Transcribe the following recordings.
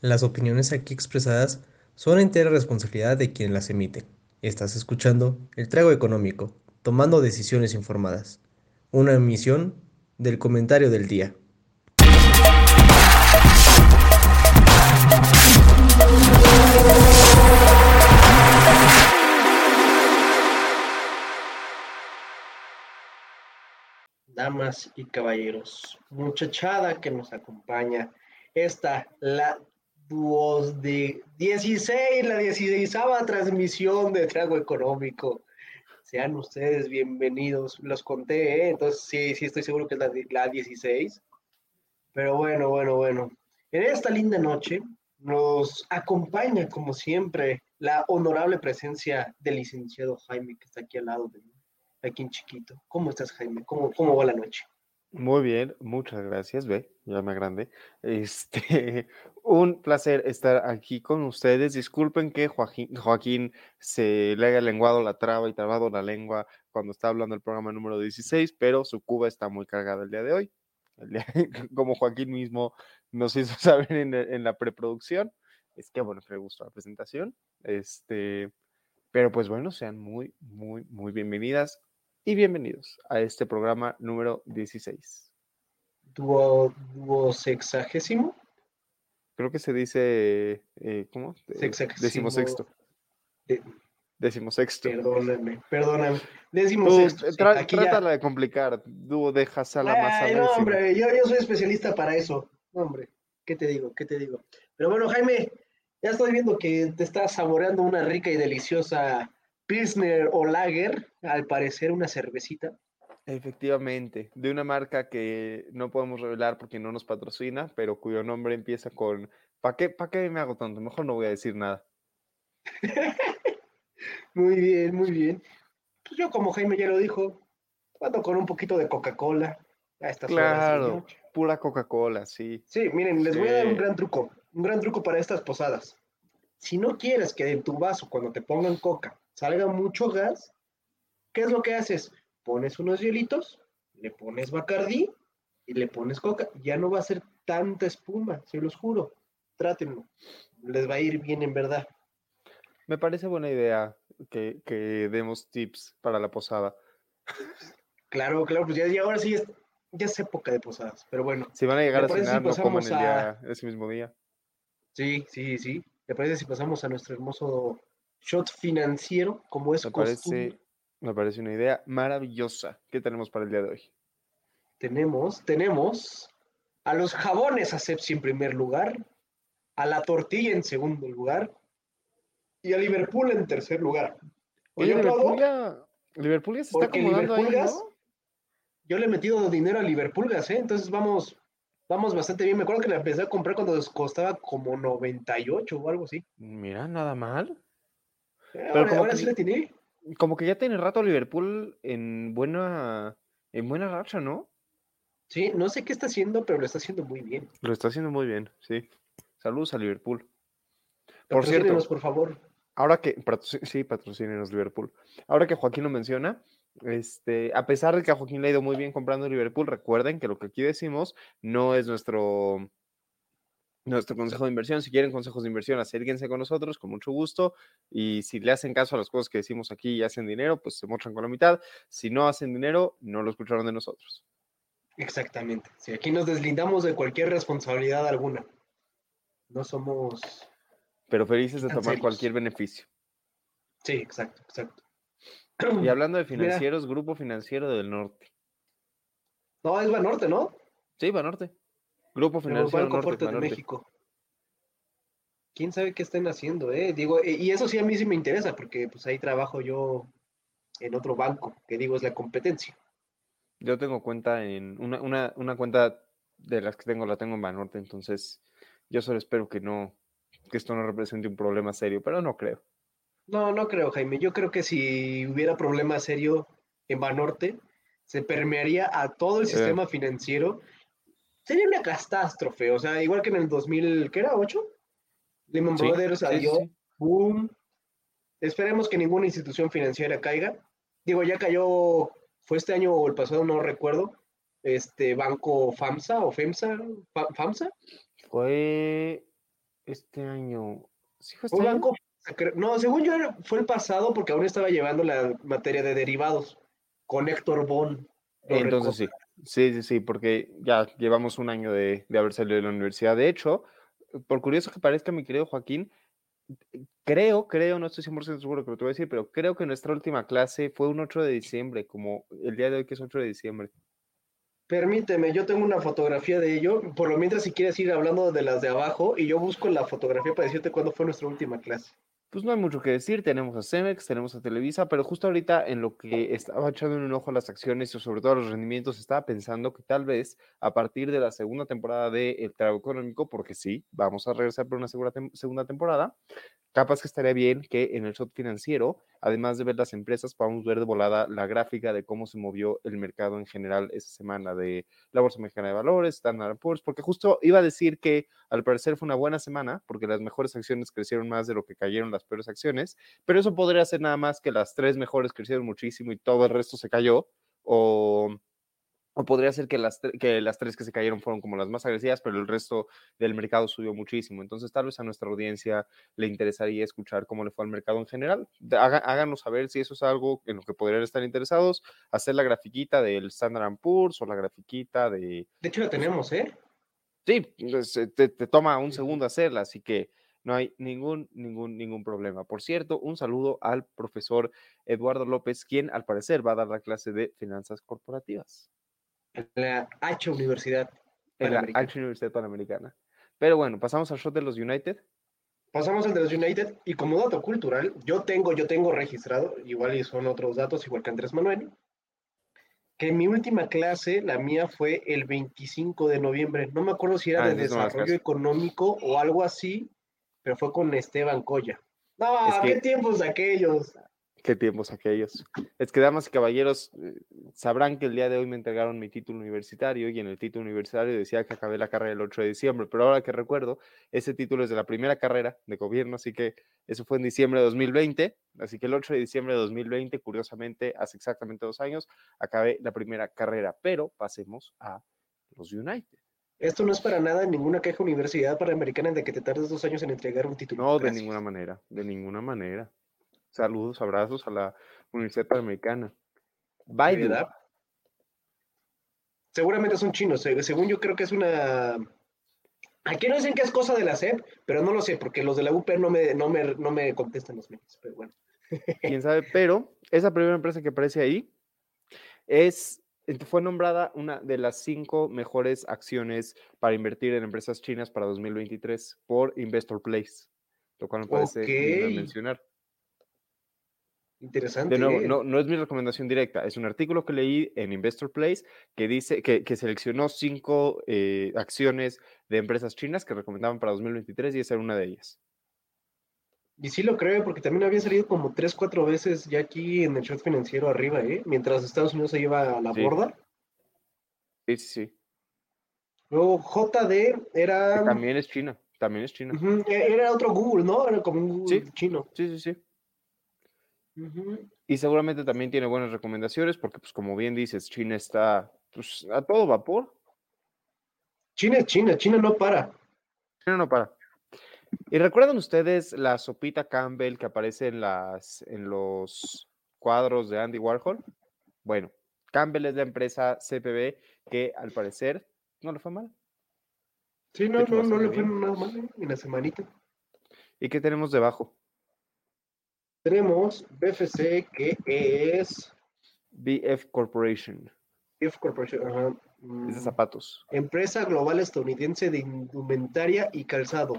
Las opiniones aquí expresadas son entera responsabilidad de quien las emite. Estás escuchando El Trago Económico, tomando decisiones informadas. Una emisión del comentario del día. Damas y caballeros, muchachada que nos acompaña, esta, la duos de 16, la 16 transmisión de Trago Económico. Sean ustedes bienvenidos. Los conté, ¿eh? entonces sí, sí estoy seguro que es la, la 16. Pero bueno, bueno, bueno. En esta linda noche nos acompaña, como siempre, la honorable presencia del licenciado Jaime, que está aquí al lado de mí, aquí en chiquito. ¿Cómo estás, Jaime? ¿Cómo, cómo va la noche? Muy bien, muchas gracias, ve, ya me agrande. Este, un placer estar aquí con ustedes. Disculpen que Joaquín, Joaquín se le haya lenguado la traba y trabado la lengua cuando está hablando el programa número 16, pero su cuba está muy cargada el día de hoy. como Joaquín mismo nos hizo saber en, en la preproducción. Es que, bueno, me gustó la presentación. Este, pero pues bueno, sean muy, muy, muy bienvenidas y bienvenidos a este programa número 16. ¿Duo, duo sexagésimo? Creo que se dice, eh, ¿cómo? Sexagésimo. Décimo sexto. De, Décimo sexto. perdóname, perdóname. Décimo sexto. sí, trátala de complicar, dúo de Hasala más Ay, no, hombre, yo, yo soy especialista para eso. Hombre, ¿qué te digo? ¿Qué te digo? Pero bueno, Jaime, ya estoy viendo que te estás saboreando una rica y deliciosa Pilsner o Lager, al parecer una cervecita. Efectivamente, de una marca que no podemos revelar porque no nos patrocina, pero cuyo nombre empieza con ¿para qué, ¿para qué me hago tanto? Mejor no voy a decir nada. muy bien, muy bien. Pues yo, como Jaime ya lo dijo, ando con un poquito de Coca-Cola. A estas Claro, horas, ¿sí? pura Coca-Cola, sí. Sí, miren, les voy a dar un Sí. gran truco, un gran truco para estas posadas. Si no quieres que de tu vaso, cuando te pongan coca, salga mucho gas, ¿qué es lo que haces? Pones unos hielitos, le pones Bacardí y le pones coca. Ya no va a ser tanta espuma, se los juro. Trátenlo. Les va a ir bien en verdad. Me parece buena idea que, que demos tips para la posada. Claro, claro, pues ya, ya ahora sí es, ya es época de posadas, pero bueno. Si van a llegar a ¿Te parece si cenar, no coman el día, ese mismo día. Sí, sí, sí. ¿Te parece si pasamos a nuestro hermoso shot financiero, como es Me costumbre? parece, me parece una idea maravillosa. ¿Qué tenemos para el día de hoy? tenemos, tenemos a los jabones Asepsi en primer lugar, a la tortilla en segundo lugar y a Liverpool en tercer lugar. Oye, Liverpool ya, Liverpool ya se está acomodando ahí, yo le he metido dinero a Liverpool ¿eh? entonces vamos, vamos bastante bien. Me acuerdo que la empecé a comprar cuando costaba como 98 o algo así. Mira, nada mal. Eh, Ahora, como ahora que sí la tiene. Como que ya tiene rato Liverpool en buena, en buena racha, ¿no? Sí, no sé qué está haciendo, pero lo está haciendo muy bien. Lo está haciendo muy bien, sí. Saludos a Liverpool. Por cierto, por favor. ahora que, sí, patrocínenos Liverpool. Ahora que Joaquín lo menciona, este, a pesar de que a Joaquín le ha ido muy bien comprando Liverpool, recuerden que lo que aquí decimos no es nuestro, nuestro consejo de inversión. Si quieren consejos de inversión, acérquense con nosotros, con mucho gusto. Y si le hacen caso a las cosas que decimos aquí y hacen dinero, pues se muestran con la mitad. Si no hacen dinero, no lo escucharon de nosotros. Exactamente. Sí, aquí nos deslindamos de cualquier responsabilidad alguna. No somos. Pero felices de tomar serios. cualquier beneficio. Sí, exacto, exacto. Y hablando de Mira. financieros, Grupo Financiero del Norte. No, es Banorte, ¿no? Sí, Banorte. Grupo Financiero Banco Norte, de. México. ¿Quién sabe qué estén haciendo, eh? Digo, eh, y eso sí a mí sí me interesa, porque pues ahí trabajo yo en otro banco, que digo es la competencia. Yo tengo cuenta en una, una, una cuenta de las que tengo, la tengo en Banorte, entonces yo solo espero que no, que esto no represente un problema serio, pero no creo. No, no creo, Jaime. Yo creo que si hubiera problema serio en Banorte, se permearía a todo el Sí. sistema financiero. Sería una catástrofe, o sea, igual que en el 2000, ¿qué era? ¿8? Lehman Sí, Brothers sí, salió, sí. boom. Esperemos que ninguna institución financiera caiga. Digo, ya cayó, fue este año o el pasado, no recuerdo, este banco FAMSA o FEMSA, Fa- FAMSA, Fue Este año. ¿Sí fue este un banco, no, según yo fue el pasado porque aún estaba llevando la materia de derivados con Héctor Bon. Entonces sí, sí, sí, sí, porque ya llevamos un año de, de haber salido de la universidad. De hecho, por curioso que parezca, mi querido Joaquín, creo, creo, no estoy 100% seguro que lo te voy a decir, pero creo que nuestra última clase fue un 8 de diciembre, como el día de hoy que es 8 de diciembre. Permíteme, yo tengo una fotografía de ello. Por lo mientras, si quieres ir hablando de las de abajo, y yo busco la fotografía para decirte cuándo fue nuestra última clase. Pues no hay mucho que decir, tenemos a Cemex, tenemos a Televisa, pero justo ahorita en lo que estaba echando un ojo a las acciones y sobre todo a los rendimientos, estaba pensando que tal vez a partir de la segunda temporada de El Trago Económico, porque sí, vamos a regresar por una segunda temporada, Capaz que estaría bien que en el shot financiero, además de ver las empresas, podamos ver de volada la gráfica de cómo se movió el mercado en general esa semana de la Bolsa Mexicana de Valores, Standard Poor's, porque justo iba a decir que al parecer fue una buena semana, porque las mejores acciones crecieron más de lo que cayeron las peores acciones, pero eso podría ser nada más que las tres mejores crecieron muchísimo y todo el resto se cayó, o o podría ser que las, que las tres que se cayeron fueron como las más agresivas, pero el resto del mercado subió muchísimo. Entonces, tal vez a nuestra audiencia le interesaría escuchar cómo le fue al mercado en general. háganos saber si eso es algo en lo que podrían estar interesados. Hacer la grafiquita del Standard Poor's o la grafiquita de... De hecho, la tenemos, ¿eh? Sí, pues, eh, te, te toma un segundo hacerla, así que no hay ningún, ningún, ningún problema. Por cierto, un saludo al profesor Eduardo López, quien al parecer va a dar la clase de finanzas corporativas. En la H Universidad. En la H Universidad Panamericana. Pero bueno, pasamos al shot de los United. Pasamos al de los United y como dato cultural, yo tengo, yo tengo registrado, igual y son otros datos, igual que Andrés Manuel, que mi última clase, la mía fue el 25 de noviembre. No me acuerdo si era ah, de desarrollo económico o algo así, pero fue con Esteban Coya. No, qué tiempos aquellos. Qué tiempos aquellos. Es que, damas y caballeros, eh, sabrán que el día de hoy me entregaron mi título universitario y en el título universitario decía que acabé la carrera el 8 de diciembre, pero ahora que recuerdo, ese título es de la primera carrera de gobierno, así que eso fue en diciembre de 2020, así que el 8 de diciembre de 2020, curiosamente, hace exactamente dos años, acabé la primera carrera, pero pasemos a los United. Esto no es para nada ninguna queja universidad panamericana de que te tardes dos años en entregar un título. No, de ninguna manera, de ninguna manera. Saludos, abrazos a la Universidad Panamericana. Baidu. Seguramente son chinos. Según yo creo que es una... Aquí no dicen que es cosa de la SEP, pero no lo sé, porque los de la UP no me, no me, no me contestan los memes, pero bueno. Quién sabe, pero esa primera empresa que aparece ahí es, fue nombrada una de las cinco mejores acciones para invertir en empresas chinas para 2023 por Investor Place, lo cual me parece mencionar. Interesante. De nuevo, no, no, es mi recomendación directa, es un artículo que leí en Investor Place que dice que, que seleccionó cinco eh, acciones de empresas chinas que recomendaban para 2023 y esa era una de ellas. Y sí lo creo, porque también había salido como tres, cuatro veces ya aquí en el short financiero arriba, ¿eh? Mientras Estados Unidos se lleva a la borda. Sí, sí, sí. Luego JD era... también es China, también es China. E, era otro Google, ¿no? Era como un Google chino. Sí, sí, sí. Y seguramente también tiene buenas recomendaciones porque, pues como bien dices, China está pues, a todo vapor. China es China, China no para. China no para. ¿Y recuerdan ustedes la sopita Campbell que aparece en, las, en los cuadros de Andy Warhol? Bueno, Campbell es la empresa CPB que al parecer no le fue mal. Sí, no, no, no le fue nada mal en la semanita. ¿Y qué tenemos debajo? Tenemos BFC, que es... BF Corporation. BF Corporation, ajá. Es de zapatos. Empresa global estadounidense de indumentaria y calzado.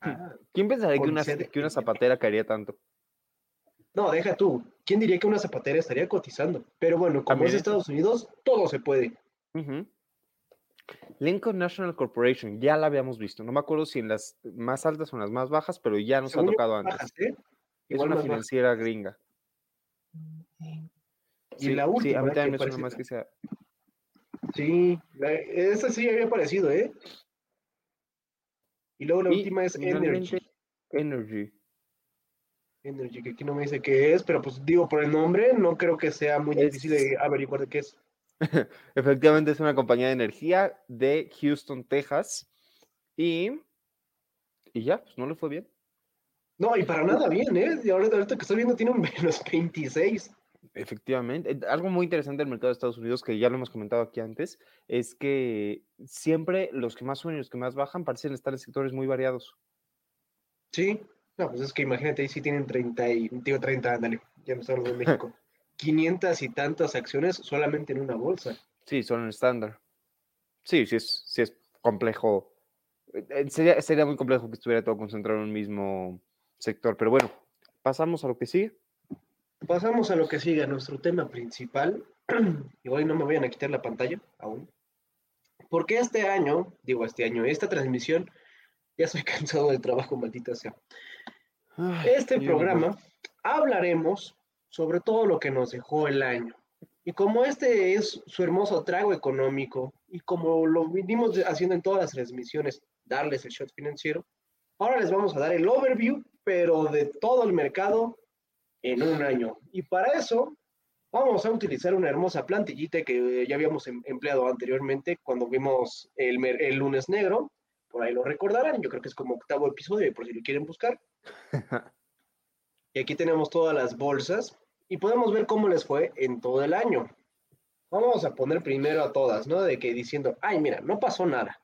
Hmm. Ah, ¿Quién pensaría que una, que una zapatera caería tanto? No, deja tú. ¿Quién diría que una zapatera estaría cotizando? Pero bueno, como es Estados Unidos, todo se puede. Lincoln National Corporation, ya la habíamos visto. No me acuerdo si en las más altas o en las más bajas, pero ya nos ha tocado antes. ¿eh? Es una financiera gringa. Y la última. Sí, a mí también me suena más que sea. Sí, esa sí había aparecido, ¿eh? Y luego la última es Energy. Energy. Energy, que aquí no me dice qué es, pero pues digo por el nombre, no creo que sea muy difícil de averiguar de qué es. Efectivamente es una compañía de energía de Houston, Texas. Y Y ya, pues no le fue bien. No, y para nada bien, ¿eh? Y ahorita, ahorita que estoy viendo tiene un menos 26. Efectivamente. Eh, Algo muy interesante del mercado de Estados Unidos, que ya lo hemos comentado aquí antes, es que siempre los que más suben y los que más bajan parecen estar en sectores muy variados. Sí, no, pues es que imagínate, ahí sí tienen 30 y, digo 30, ándale, ya estoy hablando de México. 500 y tantas acciones solamente en una bolsa. Sí, son en estándar. Sí, sí es, sí es complejo. Eh, eh, Sería, sería muy complejo que estuviera todo concentrado en un mismo sector, pero bueno, pasamos a lo que sigue. Pasamos a lo que sigue, a nuestro tema principal. Igual no me vayan a quitar la pantalla aún. Porque este año, digo este año, esta transmisión, ya estoy cansado del trabajo, maldita sea. Ay, Este programa hablaremos sobre todo lo que nos dejó el año. Y como este es su hermoso trago económico y como lo vinimos haciendo en todas las transmisiones, darles el shot financiero, ahora les vamos a dar el overview, pero de todo el mercado en un año. Y para eso vamos a utilizar una hermosa plantillita que ya habíamos em- empleado anteriormente cuando vimos el, el lunes negro. Por ahí lo recordarán, yo creo que es como octavo episodio, por si lo quieren buscar. Y aquí tenemos todas las bolsas y podemos ver cómo les fue en todo el año. Vamos a poner primero a todas, ¿no? De que diciendo, ay, mira, no pasó nada.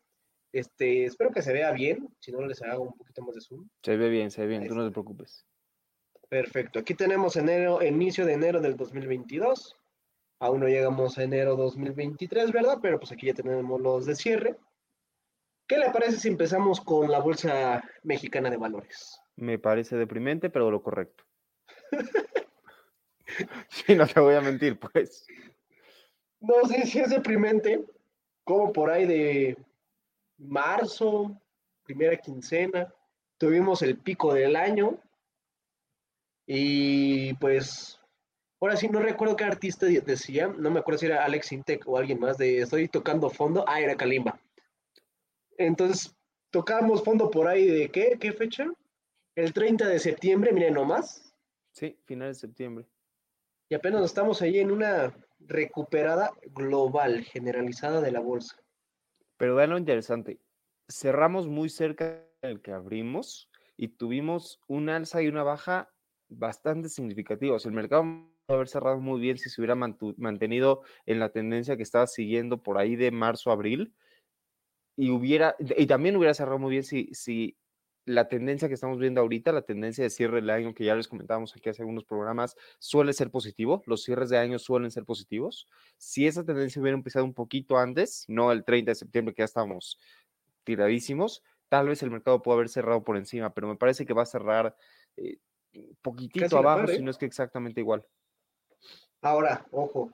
Este, espero que se vea bien, si no les hago un poquito más de zoom. Se ve bien, se ve bien, Ahí tú no te preocupes. Perfecto. Aquí tenemos enero, inicio de enero del 2022. Aún no llegamos a enero 2023, ¿verdad? Pero pues aquí ya tenemos los de cierre. ¿Qué le parece si empezamos con la Bolsa Mexicana de Valores? Me parece deprimente, pero lo correcto. Sí, no te voy a mentir, pues. No sé si es deprimente, como por ahí de marzo, primera quincena, tuvimos el pico del año y pues ahora sí no recuerdo qué artista de- decía, no me acuerdo si era Alex Intec o alguien más de estoy tocando fondo, ah, era Kalimba. Entonces tocábamos fondo por ahí de qué, qué fecha? El 30 de septiembre, miren nomás, Sí, finales de septiembre. y apenas estamos ahí en una recuperada global, generalizada de la bolsa. Pero vean lo interesante. Cerramos muy cerca del que abrimos y tuvimos un alza y una baja bastante significativos. El mercado puede haber cerrado muy bien si se hubiera mantenido en la tendencia que estaba siguiendo por ahí de marzo a abril y hubiera y también hubiera cerrado muy bien si, si la tendencia que estamos viendo ahorita, la tendencia de cierre del año que ya les comentábamos aquí hace algunos programas, suele ser positivo. Los cierres de año suelen ser positivos. Si esa tendencia hubiera empezado un poquito antes, no el 30 de septiembre que ya estamos tiradísimos, tal vez el mercado puede haber cerrado por encima, pero me parece que va a cerrar eh, poquitito Casi abajo, par, si no es que exactamente igual. Ahora, ojo,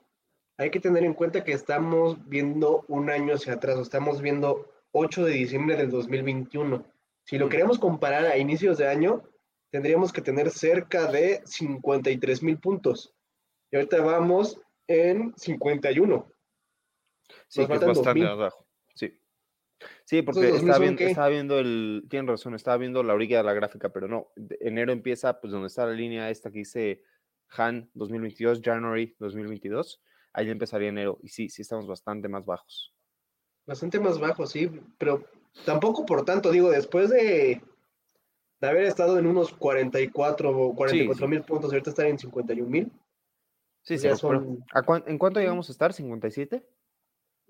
hay que tener en cuenta que estamos viendo un año hacia atrás, estamos viendo 8 de diciembre del 2021. Si lo queremos comparar a inicios de año, tendríamos que tener cerca de 53 mil puntos. Y ahorita vamos en 51. Sí, Nos que es bastante 2000. abajo. Sí. Sí, porque Esos 2000 estaba viendo, estaba viendo el, tienen razón, estaba viendo la orilla de la gráfica, pero no, enero empieza pues donde está la línea esta que dice Han 2022, January 2022, ahí empezaría enero, y sí, sí estamos bastante más bajos. Bastante más bajo, sí, pero tampoco por tanto, digo, después de, de haber estado en unos 44 o 44 sí. mil puntos, ahorita estar en 51 mil, Sí, recuperó. son- ¿A cuán- ¿En cuánto llegamos a estar? ¿57?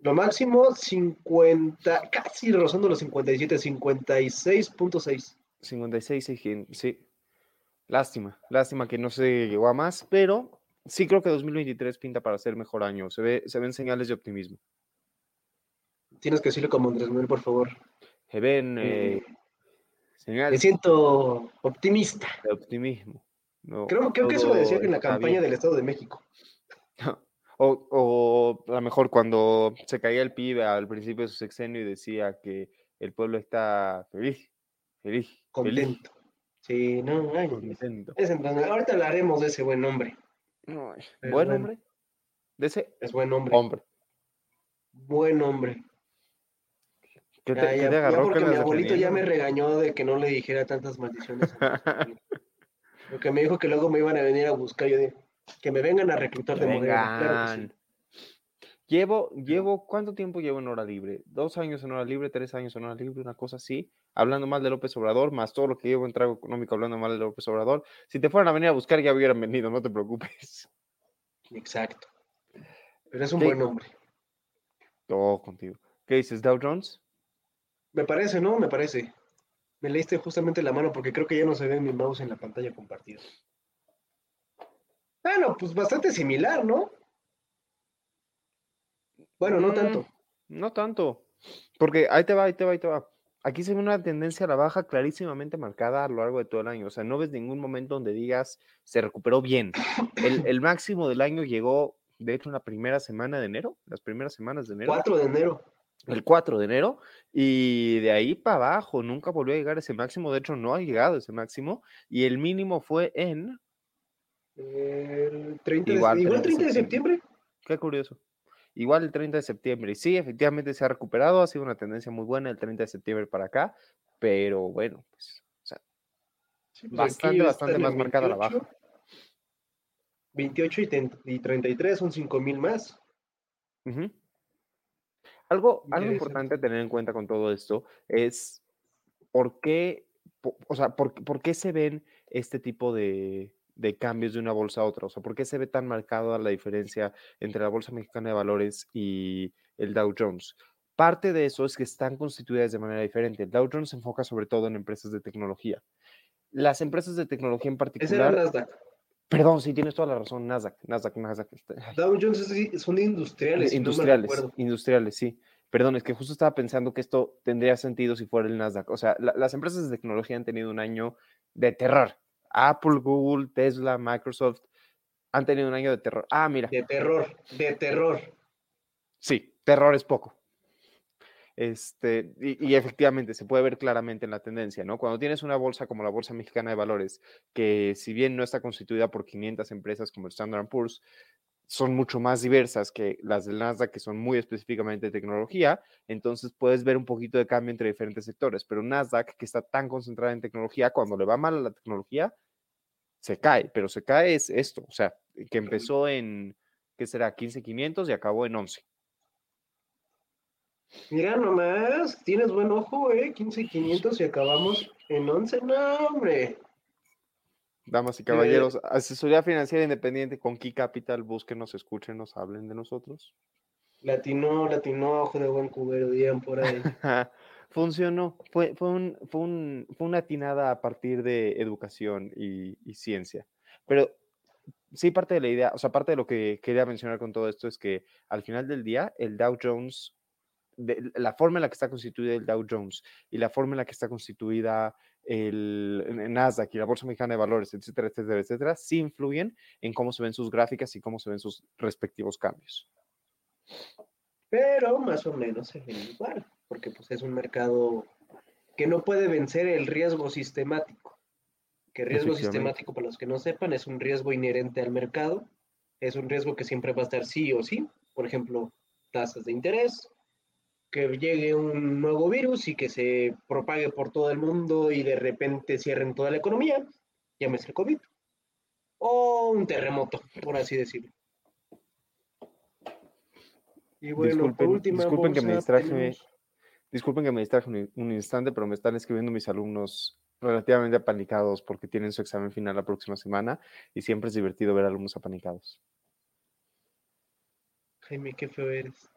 Lo máximo 50, casi rozando los 57, 56.6. 56, sí, que- sí. Lástima, lástima que no se llegó a más, pero sí creo que 2023 pinta para ser mejor año. Se, ve, se ven señales de optimismo. Tienes que decirlo como Andrés Manuel, por favor. Se ven Eh, me siento optimista. de optimismo. No, Creo, creo que eso lo decía todo en la campaña bien. del Estado de México. O, o a lo mejor cuando se caía el PIB al principio de su sexenio y decía que el pueblo está feliz, feliz, feliz, Contento. Sí, no, ay, contento. es entonces, ahorita hablaremos de ese buen hombre. Buen bueno. hombre. De ese Es buen hombre. hombre. Buen hombre. ¿Qué te, Ya, qué ya, te ya agarró porque que mi abuelito ya me regañó de que no le dijera tantas maldiciones. a Manuel. Porque me dijo que luego me iban a venir a buscar. Yo de que me vengan a reclutar Que de Morena. Claro que sí. vengan. Llevo, llevo, ¿cuánto tiempo llevo en hora libre? ¿Dos años en hora libre? ¿Tres años en hora libre? Una cosa así. hablando mal de López Obrador, más todo lo que llevo en trago económico hablando mal de López Obrador. Si te fueran a venir a buscar, ya hubieran venido, no te preocupes. Exacto. Pero es un buen nombre. Todo contigo. ¿Qué dices, Dow Jones? Me parece, ¿no? Me parece. Me leíste justamente la mano porque creo que ya no se ve mi mouse en la pantalla compartida. Bueno, pues bastante similar, ¿no? Bueno, no tanto. Mm, no tanto. Porque ahí te va, ahí te va, ahí te va. Aquí se ve una tendencia a la baja clarísimamente marcada a lo largo de todo el año. O sea, no ves ningún momento donde digas se recuperó bien. El, el máximo del año llegó, de hecho, en la primera semana de enero, las primeras semanas de enero. 4 de enero. El 4 de enero. Y de ahí para abajo nunca volvió a llegar a ese máximo. De hecho, no ha llegado a ese máximo. Y el mínimo fue en. El 30 igual, de, igual 30 de septiembre. Qué curioso. Igual el 30 de septiembre. Y sí, efectivamente se ha recuperado, ha sido una tendencia muy buena el 30 de septiembre para acá, pero bueno, pues, o sea, pues bastante, bastante más marcada la baja. 28 y, 33 son 5 mil más. Algo, algo importante a tener en cuenta con todo esto es por qué, o sea, por, por qué se ven este tipo de, de cambios de una bolsa a otra? O sea, ¿por qué se ve tan marcada la diferencia entre la Bolsa Mexicana de Valores y el Dow Jones? Parte de eso es que están constituidas de manera diferente. El Dow Jones se enfoca sobre todo en empresas de tecnología. Las empresas de tecnología en particular... Es Nasdaq. Perdón, sí, tienes toda la razón, Nasdaq, Nasdaq, Nasdaq. Este, Dow Jones son industriales. Industriales, industriales, sí. Perdón, es que justo estaba pensando que esto tendría sentido si fuera el Nasdaq. O sea, las empresas de tecnología han tenido un año de terror, Apple, Google, Tesla, Microsoft han tenido un año de terror. Ah, mira. De terror, de terror. Sí, terror es poco. Este, y, efectivamente se puede ver claramente en la tendencia, ¿no? Cuando tienes una bolsa como la Bolsa Mexicana de Valores, que si bien no está constituida por 500 empresas como el Standard Poor's, son mucho más diversas que las del Nasdaq, que son muy específicamente de tecnología, entonces puedes ver un poquito de cambio entre diferentes sectores, pero Nasdaq, que está tan concentrada en tecnología, cuando le va mal a la tecnología, se cae, pero se cae es esto, o sea, que empezó en, ¿qué será? 15.500 y acabó en 11. Mira nomás, tienes buen ojo, ¿eh? 15.500 y acabamos en 11, no, hombre. Damas y caballeros, asesoría financiera independiente con Key Capital, búsquenos, escúchenos, hablen de nosotros. Latino, latino, ojo de buen cubero, digan por ahí. Funcionó, fue, fue, un, fue, un, fue una atinada a partir de educación y, ciencia. Pero sí, parte de la idea, o sea, parte de lo que quería mencionar con todo esto es que al final del día, el Dow Jones, de, la forma en la que está constituida el Dow Jones y la forma en la que está constituida el, Nasdaq y la Bolsa Mexicana de Valores, etcétera, etcétera, etcétera, sí influyen en cómo se ven sus gráficas y cómo se ven sus respectivos cambios. Pero más o menos se ven igual, porque pues es un mercado que no puede vencer el riesgo sistemático. Que riesgo sistemático, para los que no sepan, es un riesgo inherente al mercado, es un riesgo que siempre va a estar sí o sí, por ejemplo, tasas de interés, que llegue un nuevo virus y que se propague por todo el mundo y de repente cierren toda la economía, llámese el COVID, o un terremoto, por así decirlo. Y bueno, disculpen, por última disculpen que me distraje, disculpen que me distraje un, un, instante, pero me están escribiendo mis alumnos relativamente apanicados porque tienen su examen final la próxima semana y siempre es divertido ver alumnos apanicados. Jaime, qué feo eres.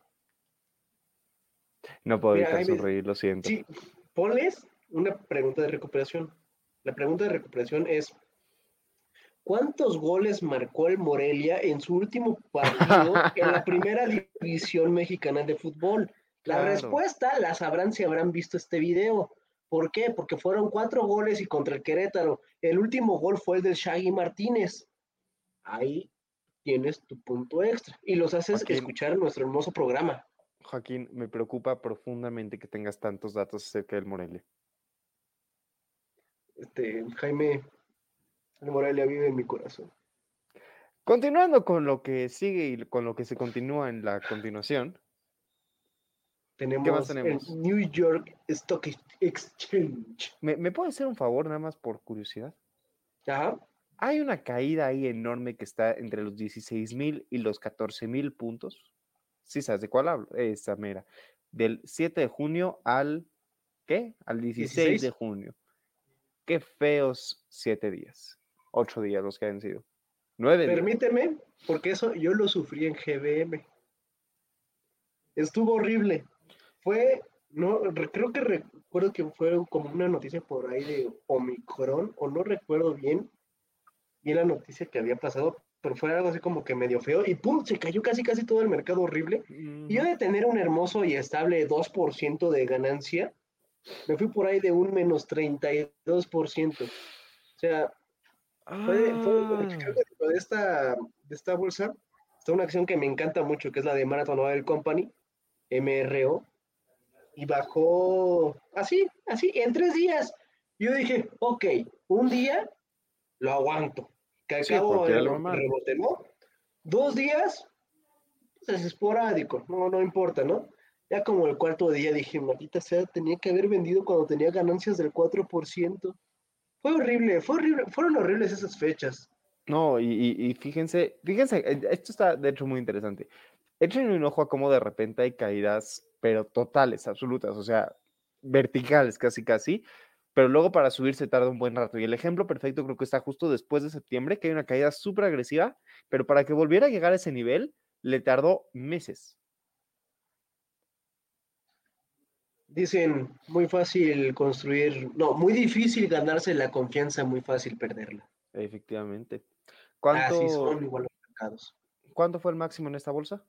No puedo evitar sonreír, lo siento. Sí, ponles una pregunta de recuperación. La pregunta de recuperación es, ¿cuántos goles marcó el Morelia en su último partido en la primera división mexicana de fútbol? La respuesta la sabrán si habrán visto este video. ¿Por qué? Porque fueron cuatro goles y contra el Querétaro. El último gol fue el del Shaggy Martínez. Ahí tienes tu punto extra y los haces escuchar nuestro hermoso programa. Joaquín, me preocupa profundamente que tengas tantos datos acerca del Morelia. Este, Jaime, el Morelia vive en mi corazón. Continuando con lo que sigue y con lo que se continúa en la continuación. Tenemos, el New York Stock Exchange. ¿Me, ¿Me puede hacer un favor nada más por curiosidad? Ajá. Hay una caída ahí enorme que está entre los 16 mil y los 14 mil puntos. Sí, ¿sabes de cuál hablo? Esa mera. Del 7 de junio al, ¿qué? Al 16, 16. de junio. Qué feos siete días. Ocho días los que han sido. Nueve días. Permíteme, porque eso yo lo sufrí en GBM. Estuvo horrible. Fue, no, re- creo que recuerdo que fue como una noticia por ahí de Omicron, o no recuerdo bien, bien la noticia que había pasado, pero fue algo así como que medio feo, y pum, se cayó casi casi todo el mercado horrible. Y yo de tener un hermoso y estable 2% de ganancia, me fui por ahí de un menos 32%. O sea, fue, fue- Ah, creo que de esta, de esta bolsa está una acción que me encanta mucho, que es la de Marathon Oil Company, MRO, y bajó así, así, en tres días. Yo dije, ok, un día lo aguanto, al Sí, cabo porque era el lo normal. rebote, ¿no? Dos días, pues es esporádico, no, no importa, ¿no? Ya como el cuarto día dije, maldita sea, tenía que haber vendido cuando tenía ganancias del 4%. Fue horrible, fue horrible, fueron horribles esas fechas. No, y, y- y fíjense, fíjense, eh, esto está de hecho muy interesante. Échenle un ojo a cómo de repente hay caídas, pero totales, absolutas, o sea, verticales casi casi, pero luego para subir se tarda un buen rato. Y el ejemplo perfecto creo que está justo después de septiembre, que hay una caída súper agresiva, pero para que volviera a llegar a ese nivel, le tardó meses. Dicen, muy fácil construir, no, muy difícil ganarse la confianza, muy fácil perderla. Efectivamente. Así ¿Cuánto, son igual los mercados. ¿Cuánto fue el máximo en esta bolsa?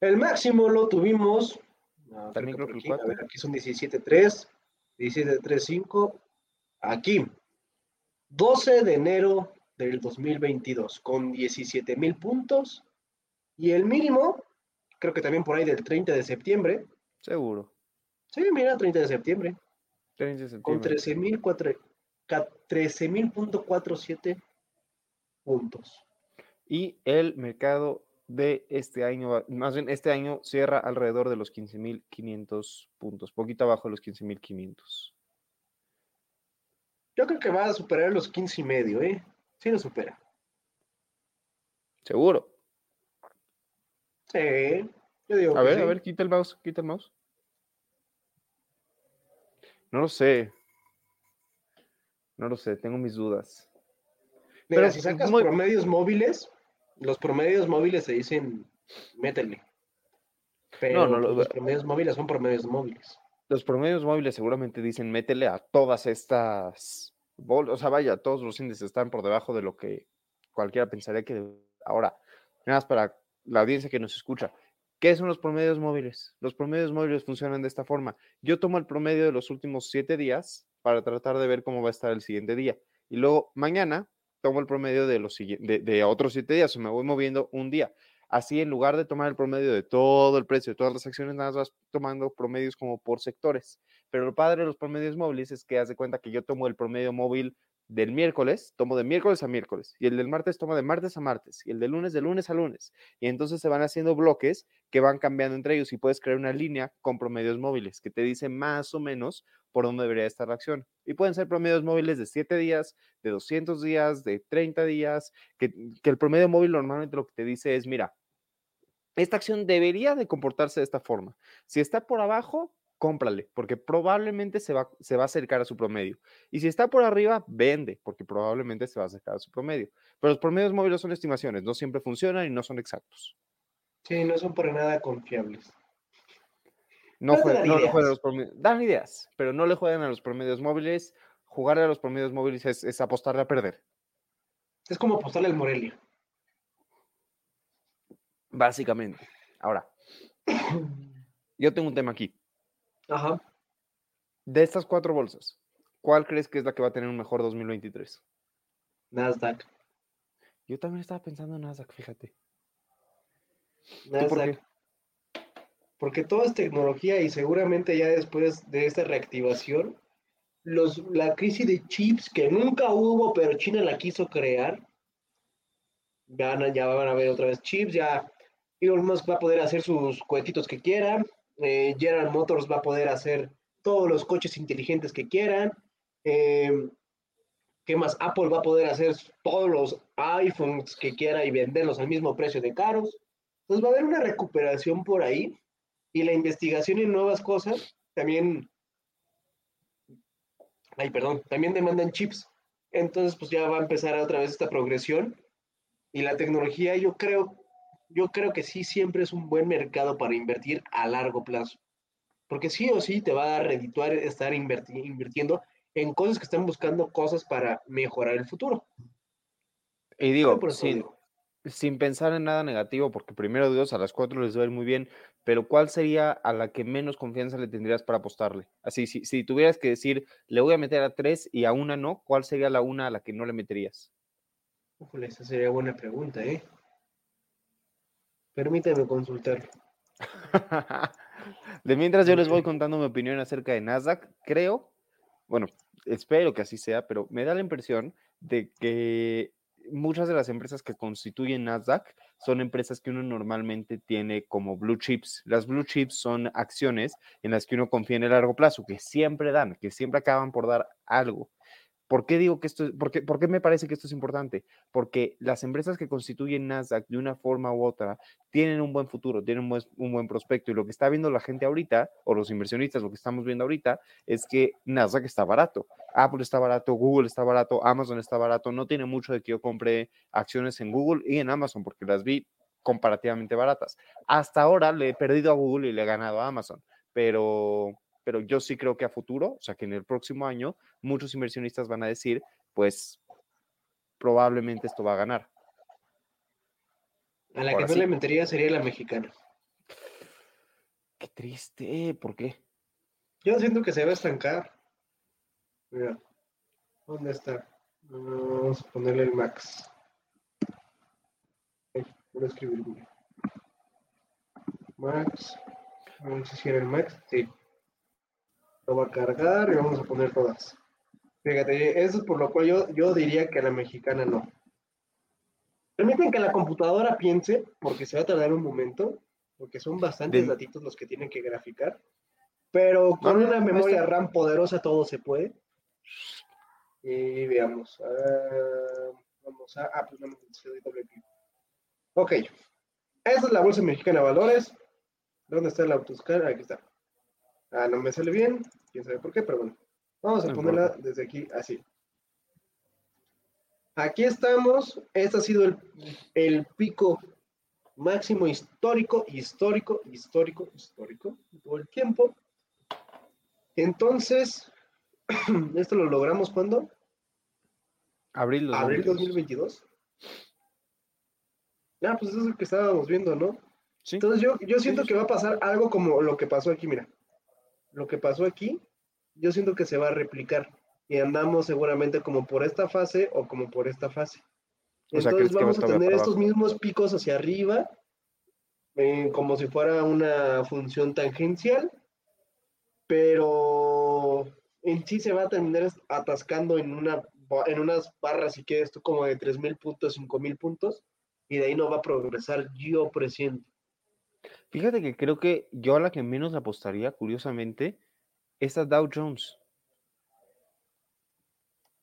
El máximo lo tuvimos, no, También creo que el aquí, a ver, aquí son 17.3, 17.35, aquí, 12 de enero del 2022, con 17 mil puntos, y el mínimo, creo que también por ahí del 30 de septiembre, Seguro. sí, mira, 30 de septiembre, 30 de con septiembre. 13.047 puntos. Y el mercado de este año, más bien este año cierra alrededor de los 15.500 puntos, poquito abajo de los 15.500. Yo creo que va a superar los 15 y medio, ¿eh? Sí lo supera. Seguro. Sí, yo digo A ver, sí. a ver, quita el mouse, quita el mouse. No lo sé. No lo sé, tengo mis dudas. Mira, pero si sacas muy- promedios móviles, los promedios móviles se dicen, métele. Pero no, pues, los promedios móviles son promedios móviles. Los promedios móviles seguramente dicen métele a todas estas bol- o sea, vaya, todos los índices están por debajo de lo que cualquiera pensaría que ahora, nada más para la audiencia que nos escucha. ¿Qué son los promedios móviles? Los promedios móviles funcionan de esta forma. Yo tomo el promedio de los últimos siete días para tratar de ver cómo va a estar el siguiente día. Y luego mañana tomo el promedio de los de, de otros siete días, o me voy moviendo un día. Así, en lugar de tomar el promedio de todo el precio de todas las acciones, nada más vas tomando promedios como por sectores. Pero lo padre de los promedios móviles es que haz cuenta que yo tomo el promedio móvil del miércoles, tomo de miércoles a miércoles, y el del martes tomo de martes a martes, y el del lunes de lunes a lunes. Y entonces se van haciendo bloques que van cambiando entre ellos y puedes crear una línea con promedios móviles que te dice más o menos por dónde debería estar la acción. Y pueden ser promedios móviles de 7 días, de 200 días, de 30 días, que, que el promedio móvil normalmente lo que te dice es, mira, esta acción debería de comportarse de esta forma. Si está por abajo, cómprale, porque probablemente se va, se va a acercar a su promedio. Y si está por arriba, vende, porque probablemente se va a acercar a su promedio. Pero los promedios móviles son estimaciones, no siempre funcionan y no son exactos. Sí, no son para nada confiables. No, juegan- no le juegan a los promedios, dan ideas, pero no le juegan a los promedios móviles. Jugar a los promedios móviles es, es apostarle a perder, Es como apostarle al Morelia. básicamente. Ahora, yo tengo un tema aquí. Ajá. De estas cuatro bolsas, ¿cuál crees que es la que va a tener un mejor 2023? Nasdaq. Yo también estaba pensando en Nasdaq, fíjate. ¿Tú por Nasdaq. qué? Porque todo es tecnología y seguramente ya después de esta reactivación, los, la crisis de chips que nunca hubo, pero China la quiso crear, van ya van a haber otra vez chips, ya Elon Musk va a poder hacer sus cohetitos que quiera, eh, General Motors va a poder hacer todos los coches inteligentes que quieran, eh, ¿qué más? Apple va a poder hacer todos los iPhones que quiera y venderlos al mismo precio de caros. Entonces va a haber una recuperación por ahí y la investigación en nuevas cosas también ay, perdón, también demandan chips. Entonces, pues ya va a empezar otra vez esta progresión. Y la tecnología, yo creo, yo creo que sí siempre es un buen mercado para invertir a largo plazo. Porque sí o sí te va a redituar estar invirtiendo en cosas que están buscando cosas para mejorar el futuro. Y digo, sin, sin pensar en nada negativo, porque primero Dios a las cuatro les va a ir muy bien, pero ¿cuál sería a la que menos confianza le tendrías para apostarle? Así, si, si tuvieras que decir, le voy a meter a tres y a una no, ¿cuál sería la una a la que no le meterías? esa sería buena pregunta, ¿eh? Permítame consultar. de mientras yo les voy contando mi opinión acerca de Nasdaq, creo, bueno, espero que así sea, pero me da la impresión de que muchas de las empresas que constituyen Nasdaq son empresas que uno normalmente tiene como blue chips. Las blue chips son acciones en las que uno confía en el largo plazo, que siempre dan, que siempre acaban por dar algo. ¿Por qué digo que esto, por qué, por qué me parece que esto es importante? Porque las empresas que constituyen Nasdaq de una forma u otra tienen un buen futuro, tienen un buen, un buen, prospecto. Y lo que está viendo la gente ahorita, o los inversionistas, lo que estamos viendo ahorita, es que Nasdaq está barato. Apple está barato, Google está barato, Amazon está barato. No tiene mucho de que yo compre acciones en Google y en Amazon, porque las vi comparativamente baratas. Hasta ahora le he perdido a Google y le he ganado a Amazon. Pero pero yo sí creo que a futuro, o sea, que en el próximo año, muchos inversionistas van a decir, pues probablemente esto va a ganar. A la que no le metería sería la mexicana. Qué triste, ¿por qué? Yo siento que se va a estancar. Mira, ¿dónde está? Vamos a ponerle el max. voy a escribir. Max. Vamos a decir el max. Sí, lo va a cargar y vamos a poner todas. Fíjate, eso es por lo cual yo, yo diría que la mexicana no. Permiten que la computadora piense, porque se va a tardar un momento, porque son bastantes datitos los que tienen que graficar. Pero con una memoria RAM poderosa todo se puede. Y veamos. Ah, vamos a. Ah, pues no me doble clic. Ok. Esa es la bolsa mexicana de valores. ¿Dónde está el autoscar? Aquí está. Ah, no me sale bien, quién sabe por qué, pero bueno. Vamos a ponerla desde aquí así. Aquí estamos. Este ha sido el, el pico máximo histórico, histórico, histórico, histórico, todo el tiempo. Entonces, esto lo logramos cuando? Abril 2022. Abril 2022. Ah, pues eso es lo que estábamos viendo, ¿no? Sí. Entonces yo, yo siento que va a pasar algo como lo que pasó aquí, mira lo que pasó aquí, yo siento que se va a replicar y andamos seguramente como por esta fase o como por esta fase. Entonces vamos a tener estos mismos picos hacia arriba, eh, como si fuera una función tangencial, pero en sí se va a terminar atascando en, una, en unas barras, si quieres tú, como de 3.000 puntos, 5.000 puntos, y de ahí no va a progresar yo presiento. Fíjate que creo que yo a la que menos apostaría, curiosamente, es a Dow Jones.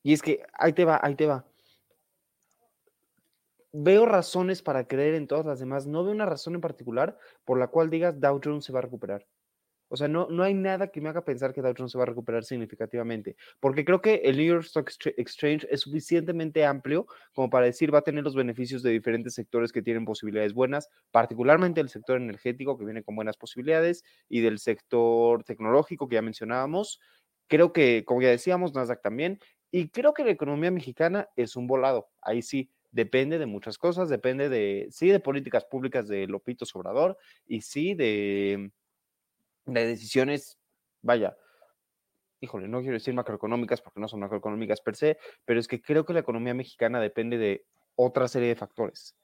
Y es que ahí te va, ahí te va. Veo razones para creer en todas las demás. No veo una razón en particular por la cual digas Dow Jones se va a recuperar. O sea, no, no hay nada que me haga pensar que Dow Jones se va a recuperar significativamente, porque creo que el New York Stock Exchange es suficientemente amplio como para decir va a tener los beneficios de diferentes sectores que tienen posibilidades buenas, particularmente el sector energético que viene con buenas posibilidades y del sector tecnológico que ya mencionábamos. Creo que, como ya decíamos, Nasdaq también, y creo que la economía mexicana es un volado. Ahí sí, depende de muchas cosas, depende de, sí, de políticas públicas de Lopito Sobrador y sí de de decisiones, vaya, híjole, no quiero decir macroeconómicas porque no son macroeconómicas per se, pero es que creo que la economía mexicana depende de otra serie de factores.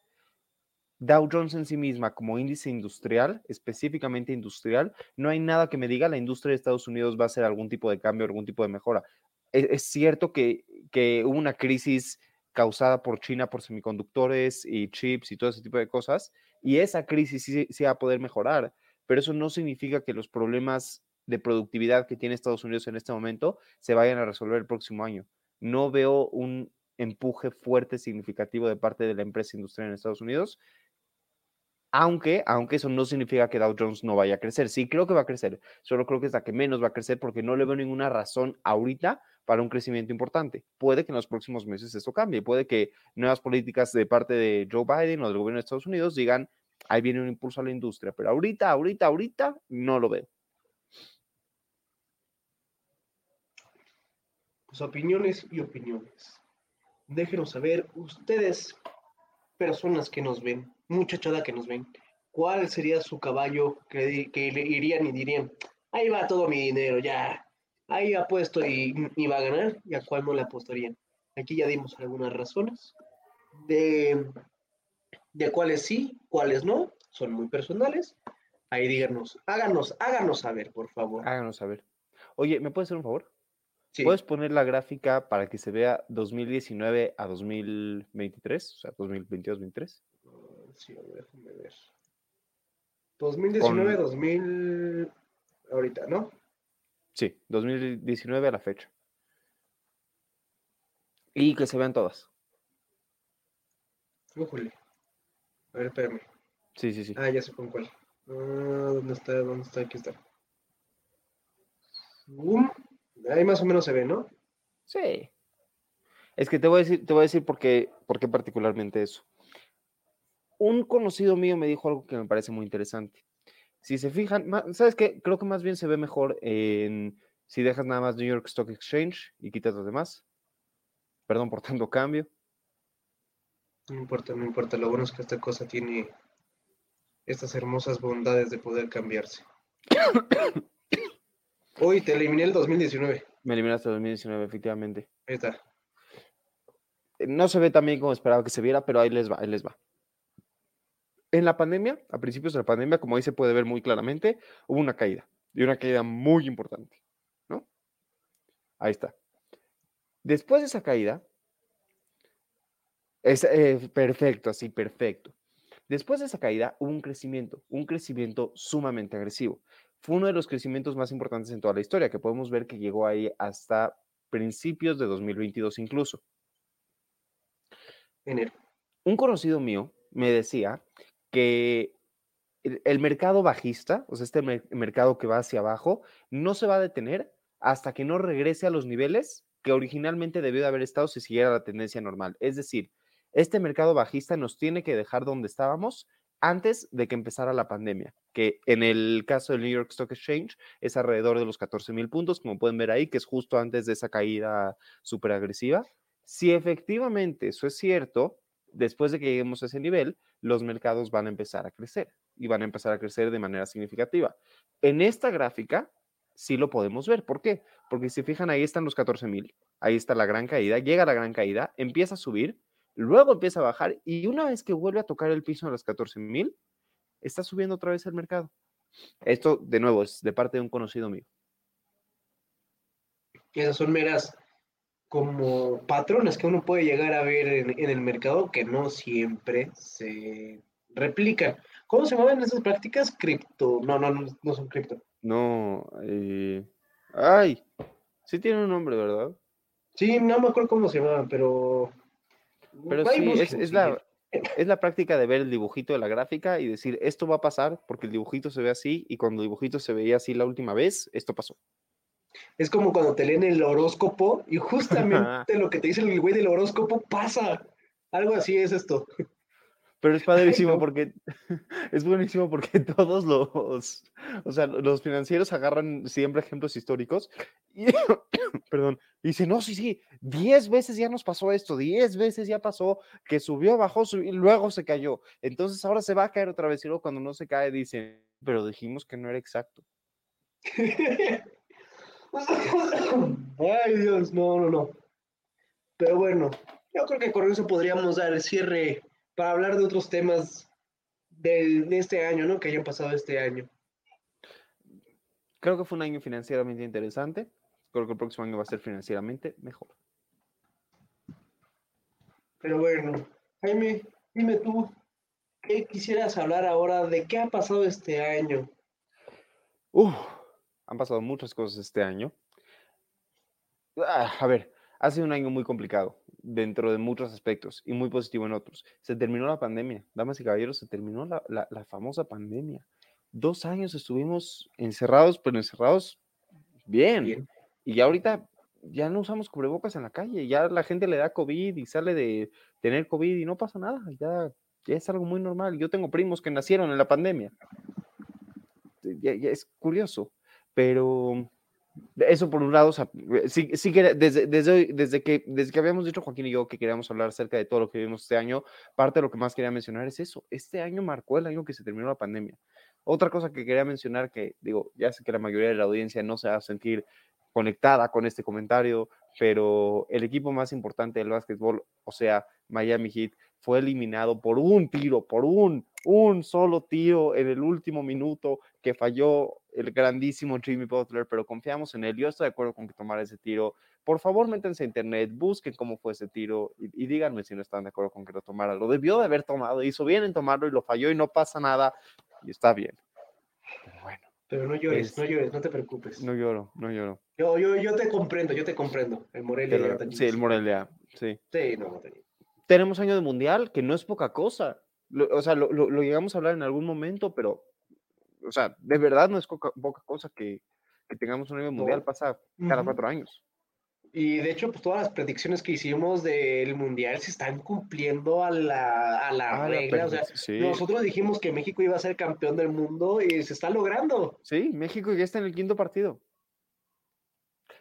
Dow Jones en sí misma como índice industrial, específicamente industrial, no hay nada que me diga la industria de Estados Unidos va a hacer algún tipo de cambio, algún tipo de mejora. E-, es, cierto que, que, hubo una crisis causada por China por semiconductores y chips y todo ese tipo de cosas, y esa crisis sí, sí va a poder mejorar, pero eso no significa que los problemas de productividad que tiene Estados Unidos en este momento se vayan a resolver el próximo año. No veo un empuje fuerte, significativo de parte de la empresa industrial en Estados Unidos Aunque, aunque eso no significa que Dow Jones no vaya a crecer. Sí, creo que va a crecer. Solo creo que es la que menos va a crecer porque no le veo ninguna razón ahorita para un crecimiento importante. Puede que en los próximos meses eso cambie. Puede que nuevas políticas de parte de Joe Biden o del gobierno de Estados Unidos digan, ahí viene un impulso a la industria. Pero ahorita, ahorita, ahorita, no lo veo. Pues opiniones y opiniones. Déjenos saber ustedes, personas que nos ven, muchachada que nos ven, ¿cuál sería su caballo que, que le irían y dirían, ahí va todo mi dinero, ya, ahí apuesto y, y va a ganar, y a cuál no le apostarían? Aquí ya dimos algunas razones de, de cuáles sí, cuáles no, son muy personales. Ahí díganos, háganos, háganos saber, por favor. Háganos saber. Oye, ¿me puedes hacer un favor? Sí. ¿Puedes poner la gráfica para que se vea 2019 a 2023? O sea, 2022-2023. Sí, déjame ver. 2019, 2000, ahorita, ¿no? Sí, 2019 a la fecha. Y que se vean todas. Újule. A ver, espérame. Sí, sí, sí. Ah, ya sé con cuál. Ah, ¿Dónde está? ¿Dónde está? Aquí está. Boom. Ahí más o menos se ve, ¿no? Sí. Es que te voy a decir, te voy a decir por qué, por qué particularmente eso. Un conocido mío me dijo algo que me parece muy interesante. Si se fijan, ¿sabes qué? Creo que más bien se ve mejor en si dejas nada más New York Stock Exchange y quitas los demás. Perdón por tanto cambio. No importa, no importa. Lo bueno es que esta cosa tiene estas hermosas bondades de poder cambiarse. Uy, te eliminé el 2019. Me eliminaste 2019, efectivamente. Ahí está. No se ve tan bien como esperaba que se viera, pero ahí les va, ahí les va. En la pandemia, a principios de la pandemia, como ahí se puede ver muy claramente, hubo una caída, y una caída muy importante, ¿no? Ahí está. Después de esa caída, es eh, perfecto, así, perfecto. Después de esa caída hubo un crecimiento, un crecimiento sumamente agresivo. Fue uno de los crecimientos más importantes en toda la historia, que podemos ver que llegó ahí hasta principios de 2022 incluso. Enero. Un conocido mío me decía que el, el mercado bajista, o sea, este mer- mercado que va hacia abajo, no se va a detener hasta que no regrese a los niveles que originalmente debió de haber estado si siguiera la tendencia normal. Es decir, este mercado bajista nos tiene que dejar donde estábamos antes de que empezara la pandemia, que en el caso del New York Stock Exchange es alrededor de los 14 mil puntos, como pueden ver ahí, que es justo antes de esa caída súper agresiva. Si efectivamente eso es cierto, después de que lleguemos a ese nivel, los mercados van a empezar a crecer y van a empezar a crecer de manera significativa. En esta gráfica sí lo podemos ver. ¿Por qué? Porque si fijan, ahí están los 14 mil, ahí está la gran caída, llega la gran caída, empieza a subir, luego empieza a bajar y una vez que vuelve a tocar el piso de los 14 mil, está subiendo otra vez el mercado. Esto, de nuevo, es de parte de un conocido mío. Esas son meras como patrones que uno puede llegar a ver en, en el mercado que no siempre se replican. ¿Cómo se llaman esas prácticas? Cripto. No, no, no, no son cripto. No, eh, ay, sí tiene un nombre, ¿verdad? Sí, no me acuerdo cómo se llamaban, pero. Pero sí, es, la, es la práctica de ver el dibujito de la gráfica y decir, esto va a pasar porque el dibujito se ve así y cuando el dibujito se veía así la última vez, esto pasó. Es como cuando te leen el horóscopo y justamente lo que te dice el güey del horóscopo pasa. Algo así es esto. Pero es padrísimo no. porque es buenísimo porque todos los, o sea, los financieros agarran siempre ejemplos históricos y, perdón, y dicen, no, sí, sí, 10 veces ya nos pasó esto, 10 veces ya pasó que subió, bajó, subió, y luego se cayó. Entonces ahora se va a caer otra vez y luego cuando no se cae dicen, pero dijimos que no era exacto. Ay, Dios, no, no, no. Pero bueno, yo creo que con eso podríamos dar el cierre para hablar de otros temas de, de este año, ¿no? Que hayan pasado este año. Creo que fue un año financieramente interesante. Creo que el próximo año va a ser financieramente mejor. Pero bueno, Jaime, dime tú, ¿qué quisieras hablar ahora de qué ha pasado este año? Uf, han pasado muchas cosas este año. Ah, a ver, ha sido un año muy complicado dentro de muchos aspectos y muy positivo en otros. Se terminó la pandemia, damas y caballeros, se terminó la, la, famosa pandemia. Dos años estuvimos encerrados, pero encerrados bien. Y ya ahorita ya no usamos cubrebocas en la calle, ya la gente le da COVID y sale de tener COVID y no pasa nada, ya, ya es algo muy normal. Yo tengo primos que nacieron en la pandemia. Ya, ya es curioso, pero eso por un lado, sí, sí que desde, desde, desde, que, desde que habíamos dicho Joaquín y yo que queríamos hablar acerca de todo lo que vimos este año, parte de lo que más quería mencionar es eso. Este año marcó el año que se terminó la pandemia. Otra cosa que quería mencionar, que digo, ya sé que la mayoría de la audiencia no se va a sentir conectada con este comentario, pero el equipo más importante del básquetbol, o sea, Miami Heat, fue eliminado por un tiro, por un, un solo tiro en el último minuto que falló el grandísimo Jimmy Butler, pero confiamos en él. Yo estoy de acuerdo con que tomara ese tiro. Por favor, métanse a internet, busquen cómo fue ese tiro y, díganme si no están de acuerdo con que lo tomara. Lo debió de haber tomado, hizo bien en tomarlo y lo falló y no pasa nada y está bien. Pero bueno. Pero no llores, no llores, no te preocupes. No lloro, no lloro. Yo, yo, yo te comprendo, yo te comprendo. El Morelia. sí, el Morelia, sí. Sí, no, Tenemos año de mundial, que no es poca cosa. o sea, lo, lo, llegamos a hablar en algún momento, pero, o sea, de verdad no es poca, cosa que, que, tengamos un de mundial, pasa cada cuatro años. Y de hecho, pues todas las predicciones que hicimos del Mundial se están cumpliendo a la, a la ah, regla. O sea, nosotros dijimos que México iba a ser campeón del mundo y se está logrando. Sí, México ya está en el quinto partido.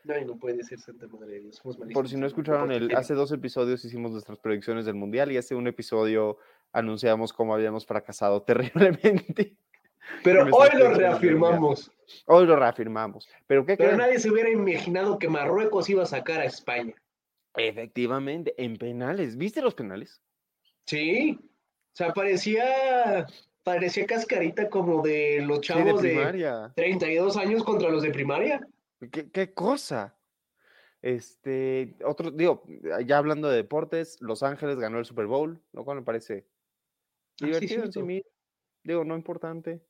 No, no puede ser Santa Madre de Dios. Somos Por si no escucharon, el, hace dos episodios hicimos nuestras predicciones del Mundial y hace un episodio anunciamos cómo habíamos fracasado terriblemente. Pero hoy lo reafirmamos. Hoy lo reafirmamos. Pero, ¿qué Pero nadie se hubiera imaginado que Marruecos iba a sacar a España. Efectivamente, en penales. ¿Viste los penales? Sí. O sea, parecía, parecía cascarita como de los chavos de, de 32 años contra los de primaria. ¿Qué, qué cosa? Este, otro, digo, ya hablando de deportes, Los Ángeles ganó el Super Bowl, lo cual me parece ah, divertido en sí Digo, no importante.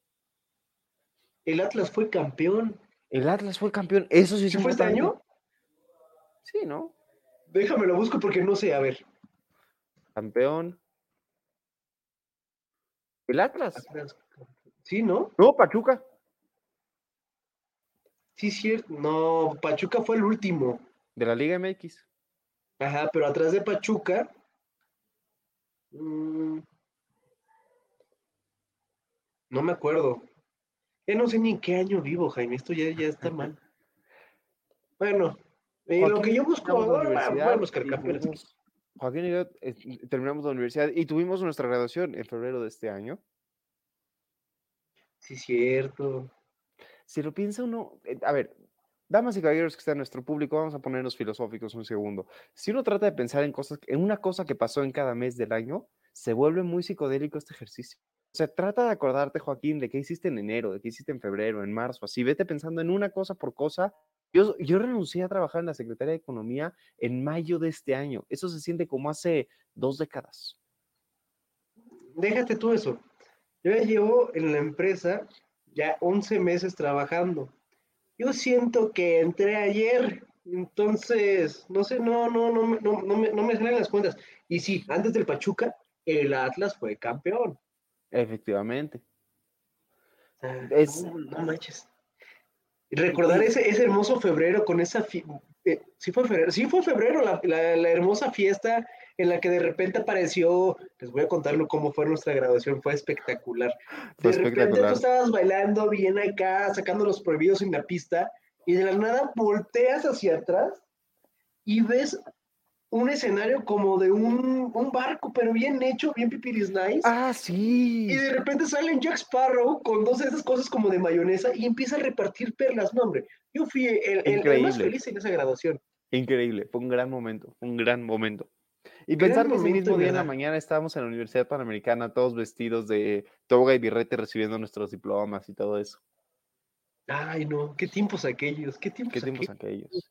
El Atlas fue campeón. El Atlas fue campeón. Eso sí, ¿Sí fue este año? Sí, ¿no? Déjame lo busco porque no sé, a ver. Campeón. El Atlas. Sí, ¿no? No, Pachuca. Sí, cierto. No, Pachuca fue el último. De la Liga MX. Ajá, pero atrás de Pachuca. Mmm, no me acuerdo. Ya no sé ni en qué año vivo, Jaime. Esto ya, ya está mal. Bueno, eh, lo que yo busco ahora, voy a buscar Joaquín y yo eh, terminamos la universidad y tuvimos nuestra graduación en febrero de este año. Sí, cierto. Si lo piensa uno, eh, a ver, damas y caballeros que están en nuestro público, vamos a ponernos filosóficos un segundo. Si uno trata de pensar en cosas, en una cosa que pasó en cada mes del año, se vuelve muy psicodélico este ejercicio. O sea, trata de acordarte, Joaquín, de qué hiciste en enero, de qué hiciste en febrero, en marzo, así, vete pensando en una cosa por cosa. Yo, yo renuncié a trabajar en la Secretaría de Economía en mayo de este año. Eso se siente como hace dos décadas. Déjate tú eso. Yo ya llevo en la empresa ya 11 meses trabajando. Yo siento que entré ayer, entonces, no sé, no, no, no, no, no, me, no me salen las cuentas. Y sí, antes del Pachuca, el Atlas fue campeón. Efectivamente. es... no, manches. Recordar ese, ese hermoso febrero con esa... Eh, sí fue febrero, sí fue febrero la, la, hermosa fiesta en la que de repente apareció, les voy a contarlo cómo fue nuestra graduación, fue espectacular. De repente tú estabas bailando bien acá, sacando los prohibidos en la pista, y de la nada volteas hacia atrás y ves un escenario como de un, barco, pero bien hecho, bien pipiris nice. Ah, sí. Y de repente sale Jack Sparrow con dos de esas cosas como de mayonesa y empieza a repartir perlas. No, hombre, yo fui el, más feliz en esa graduación. Increíble, fue un gran momento, un gran momento. Y pensar que ese mismo día en la mañana estábamos en la Universidad Panamericana, todos vestidos de toga y birrete recibiendo nuestros diplomas y todo eso. Ay, no, qué tiempos aquellos, qué tiempos, ¿Qué tiempos aquellos.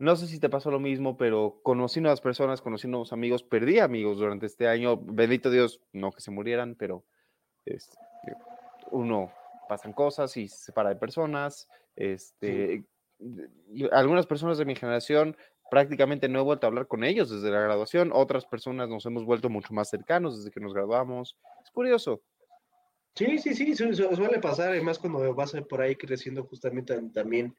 No sé si te pasó lo mismo, pero conocí nuevas personas, conocí nuevos amigos, perdí amigos durante este año. Bendito Dios, no que se murieran, pero este, uno pasan cosas y se separa de personas. Este, Algunas personas de mi generación prácticamente no he vuelto a hablar con ellos desde la graduación. Otras personas nos hemos vuelto mucho más cercanos desde que nos graduamos. Es curioso. Sí, sí, sí, suele pasar, además cuando vas por ahí creciendo justamente también,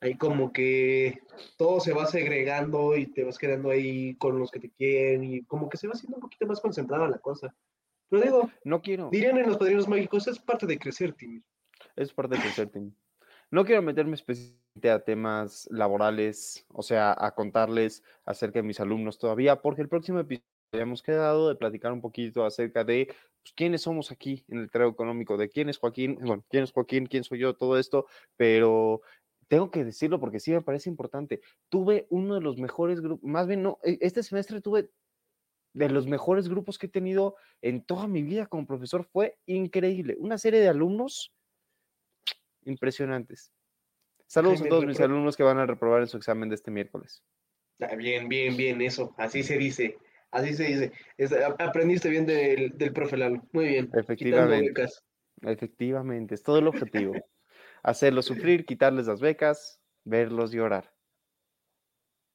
ahí como que todo se va segregando y te vas quedando ahí con los que te quieren y como que se va haciendo un poquito más concentrada la cosa. Pero digo, no quiero. Dirían en los padrinos mágicos, es parte de crecer, Timmy. Es parte de crecer, Timmy. No quiero meterme específicamente a temas laborales, o sea, a contarles acerca de mis alumnos todavía, porque el próximo episodio habíamos quedado de platicar un poquito acerca de pues, quiénes somos aquí en el trago económico, de quién es Joaquín, bueno, quién es Joaquín, quién soy yo, todo esto, pero tengo que decirlo porque sí me parece importante. Tuve uno de los mejores grupos, más bien no, e, este semestre tuve de los mejores grupos que he tenido en toda mi vida como profesor, fue increíble. Una serie de alumnos impresionantes. Saludos a todos mis alumnos que van a reprobar en su examen de este miércoles. Ah, bien, bien, bien, eso, así se dice. Así se dice. aprendiste bien del, del profe Lalo. Muy bien. Efectivamente. Efectivamente, es todo el objetivo. Hacerlos sufrir, quitarles las becas, verlos llorar.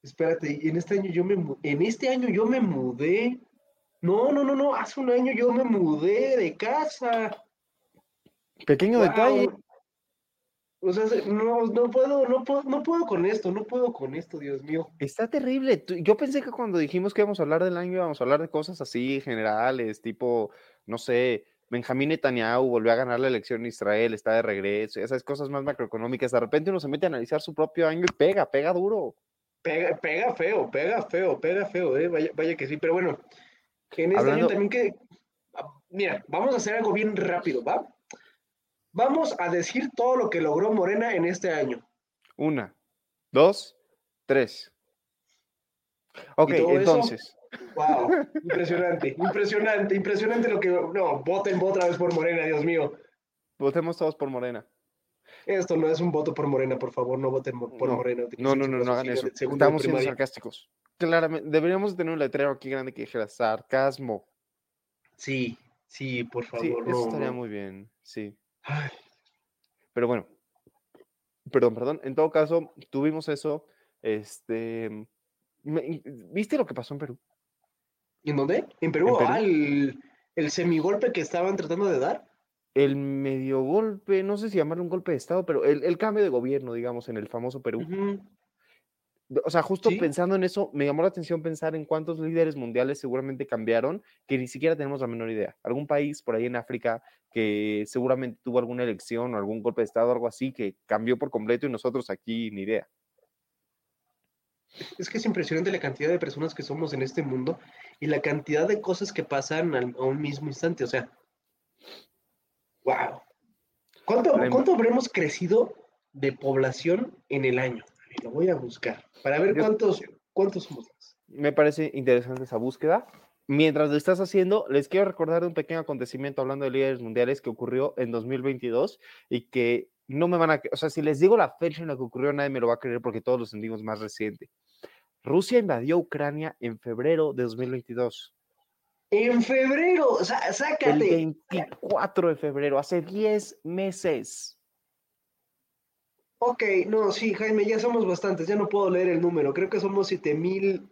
Espérate, en este año yo me en este año yo me mudé. No, no, no, no, hace un año yo me mudé de casa. Pequeño detalle. O sea, no, no puedo, no puedo, no puedo con esto, no puedo con esto, Dios mío. Está terrible. Yo pensé que cuando dijimos que íbamos a hablar del año, íbamos a hablar de cosas así generales, tipo, no sé, Benjamín Netanyahu volvió a ganar la elección en Israel, está de regreso, esas cosas más macroeconómicas. De repente uno se mete a analizar su propio año y pega, pega duro. Pega, pega feo, pega feo, pega feo, eh. vaya, vaya que sí. Pero bueno, en este año también que. Ah, mira, vamos a hacer algo bien rápido, ¿va? Vamos a decir todo lo que logró Morena en este año. Una, dos, tres. Ok, entonces. Wow, impresionante, impresionante, impresionante lo que. No, voten otra vez por Morena, Dios mío. Votemos todos por Morena. Esto no es un voto por Morena, por favor, no voten por Morena. No, no, no, no hagan eso. Estamos siendo sarcásticos. Claramente, deberíamos tener un letrero aquí grande que dijera sarcasmo. Sí, sí, por favor. Sí, eso estaría muy bien, sí. Pero bueno, perdón, perdón. En todo caso, tuvimos eso. Este, ¿viste lo que pasó en Perú? ¿En dónde? En Perú, Ah, el, el semigolpe que estaban tratando de dar. El medio golpe, no sé si llamarlo un golpe de Estado, pero el, cambio de gobierno, digamos, en el famoso Perú. O sea, justo pensando en eso, me llamó la atención pensar en cuántos líderes mundiales seguramente cambiaron, que ni siquiera tenemos la menor idea. Algún país por ahí en África que seguramente tuvo alguna elección o algún golpe de Estado, algo así, que cambió por completo y nosotros aquí ni idea. Es que es impresionante la cantidad de personas que somos en este mundo y la cantidad de cosas que pasan a un mismo instante. O sea, wow. ¿Cuánto, ¿cuánto habremos crecido de población en el año? Lo voy a buscar para ver cuántos, cuántos somos Me parece interesante esa búsqueda. Mientras lo estás haciendo, les quiero recordar un pequeño acontecimiento hablando de líderes mundiales que ocurrió en 2022 y que no me van a, o sea, si les digo la fecha en la que ocurrió, nadie me lo va a creer porque todos lo sentimos más reciente. Rusia invadió Ucrania en febrero de 2022. En febrero, o sea, sácate. El 24 de febrero, hace 10 meses. Ok, no, sí, Jaime, ya somos bastantes, ya no puedo leer el número, creo que somos 7 mil...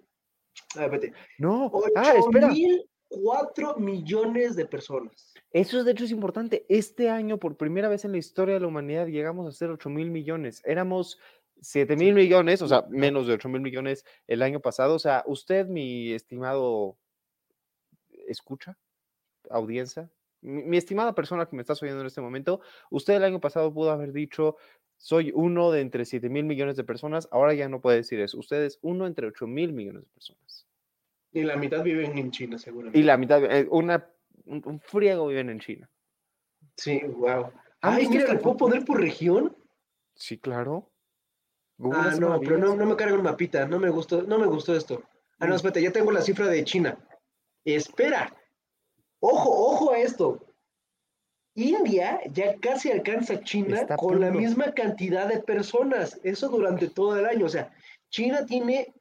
No, ah, espera. mil 4 millones de personas. Eso de hecho es importante. Este año, por primera vez en la historia de la humanidad, llegamos a ser 8 mil millones. Éramos 7 mil millones, o sea, menos de 8 mil millones el año pasado. O sea, usted, mi estimado escucha, audiencia, mi, mi, estimada persona que me estás oyendo en este momento, usted el año pasado pudo haber dicho, soy uno de entre 7 mil millones de personas, ahora ya no puede decir eso. Ustedes uno entre 8 mil millones de personas. Y la mitad viven en China, seguramente. Y la mitad, eh, una, un, friego viven en China. Sí, wow. Ay, mira, ¿le puedo poner por región? Sí, claro. Ah, no, pero no, no me carga un mapita, no me gustó, no me gustó esto. Ah, no, mm. espérate, ya tengo la cifra de China. Espera. Ojo, ojo a esto. India ya casi alcanza a China con la misma cantidad de personas, eso durante todo el año. O sea, China tiene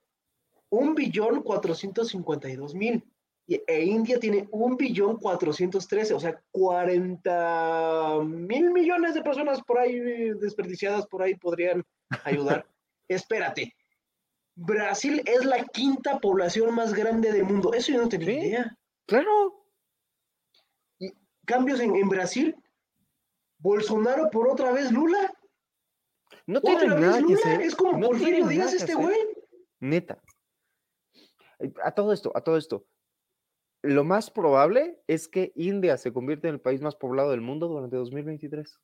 un billón cuatrocientos cincuenta y dos mil e India tiene un billón cuatrocientos trece, o sea, cuarenta mil millones de personas por ahí desperdiciadas por ahí podrían ayudar. Espérate, Brasil es la quinta población más grande del mundo. Eso yo no tenía Sí. idea. Claro. Cambios en, en Brasil. Bolsonaro por otra vez Lula. No tiene nada que Lula. hacer. Es como no Porfirio Díaz que este güey. Neta. A todo esto, a todo esto. Lo más probable es que India se convierta en el país más poblado del mundo durante 2023.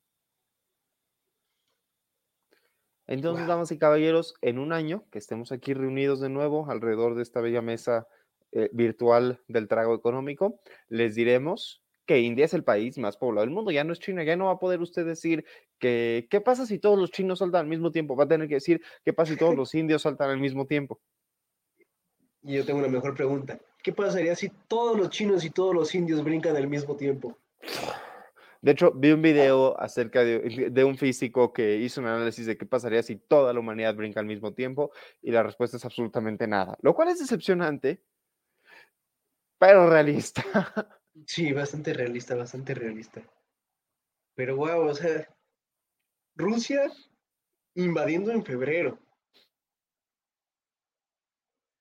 Entonces, Wow. damas y caballeros, en un año que estemos aquí reunidos de nuevo alrededor de esta bella mesa eh, virtual del trago económico, les diremos que India es el país más poblado del mundo, ya no es China, ya no va a poder usted decir que qué pasa si todos los chinos saltan al mismo tiempo, va a tener que decir qué pasa si todos los indios saltan al mismo tiempo. Y yo tengo una mejor pregunta. ¿Qué pasaría si todos los chinos y todos los indios brincan al mismo tiempo? De hecho, vi un video acerca de, de un físico que hizo un análisis de qué pasaría si toda la humanidad brinca al mismo tiempo y la respuesta es absolutamente nada, lo cual es decepcionante, pero realista. Sí, bastante realista, bastante realista. Pero wow, o sea, Rusia invadiendo en febrero.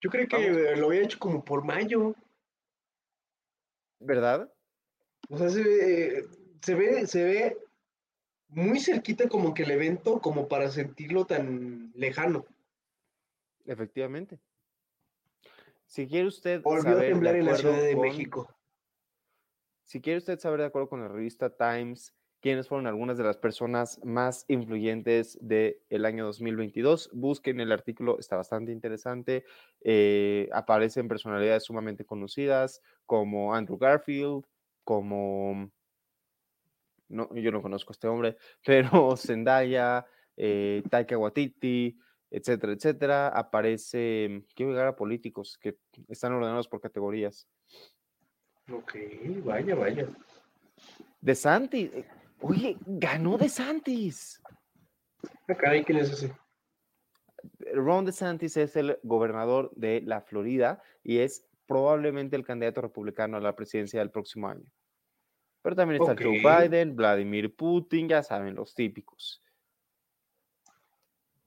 Yo creo que Vamos. lo había hecho como por mayo. ¿Verdad? O sea, se ve, se ve, se ve muy cerquita como que el evento, como para sentirlo tan lejano. Efectivamente. Si quiere usted Volvió a saber de temblar en la Ciudad de con- México. Si quiere usted saber de acuerdo con la revista Times quiénes fueron algunas de las personas más influyentes del año 2022, busquen el artículo, está bastante interesante. eh, aparecen personalidades sumamente conocidas como Andrew Garfield, como... No, yo no conozco a este hombre, pero Zendaya, eh, Taika Waititi, etcétera, etcétera. Aparece, quiero llegar a políticos que están ordenados por categorías. Ok, vaya, vaya. De Santis. Oye, ganó De Santis. Ah, caray, ¿quién es ese? Ron DeSantis es el gobernador de la Florida y es probablemente el candidato republicano a la presidencia del próximo año. Pero también está Joe. Biden, Vladimir Putin, ya saben, los típicos.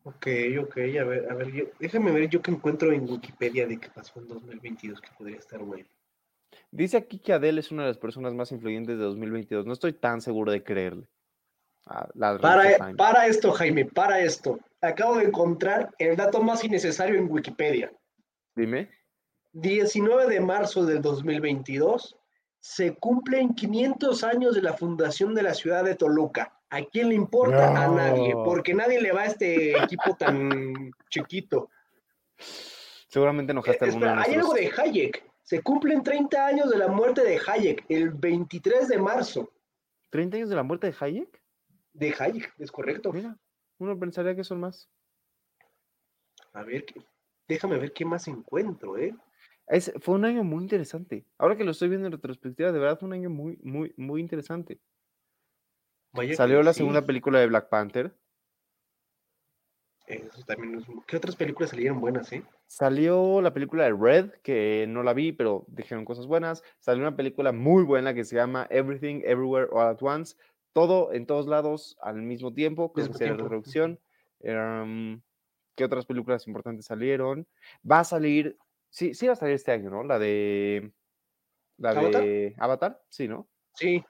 Ok, ok, a ver, a ver, yo, déjame ver yo que encuentro en Wikipedia de qué pasó en 2022 que podría estar bueno. Dice aquí que Adele es una de las personas más influyentes de 2022. No estoy tan seguro de creerle. a la revista Para, esto, Jaime, para esto. Acabo de encontrar el dato más innecesario en Wikipedia. Dime. 19 de marzo del 2022 se cumplen 500 años de la fundación de la ciudad de Toluca. ¿A quién le importa? A nadie, porque nadie le va a este equipo tan chiquito. Seguramente enojaste a alguno de Espera, hay algo nuestros. de Hayek. Se cumplen 30 años de la muerte de Hayek, el 23 de marzo. ¿30 años de la muerte de Hayek? De Hayek, es correcto. Mira, uno pensaría que son más. A ver, déjame ver qué más encuentro, ¿eh? Es, fue un año muy interesante. Ahora que lo estoy viendo en retrospectiva, de verdad fue un año muy, muy, muy interesante. Vaya Salió la sí, segunda película de Black Panther. Eso también es... ¿Qué otras películas salieron buenas, eh? Salió la película de Red, que no la vi, pero dijeron cosas buenas. Salió una película muy buena que se llama Everything, Everywhere, All at Once. Todo en todos lados al mismo tiempo, que sería la traducción. ¿Qué otras películas importantes salieron? Va a salir, sí, sí va a salir este año, ¿no? La de... La ¿Avatar? de Avatar, sí, ¿no? Sí.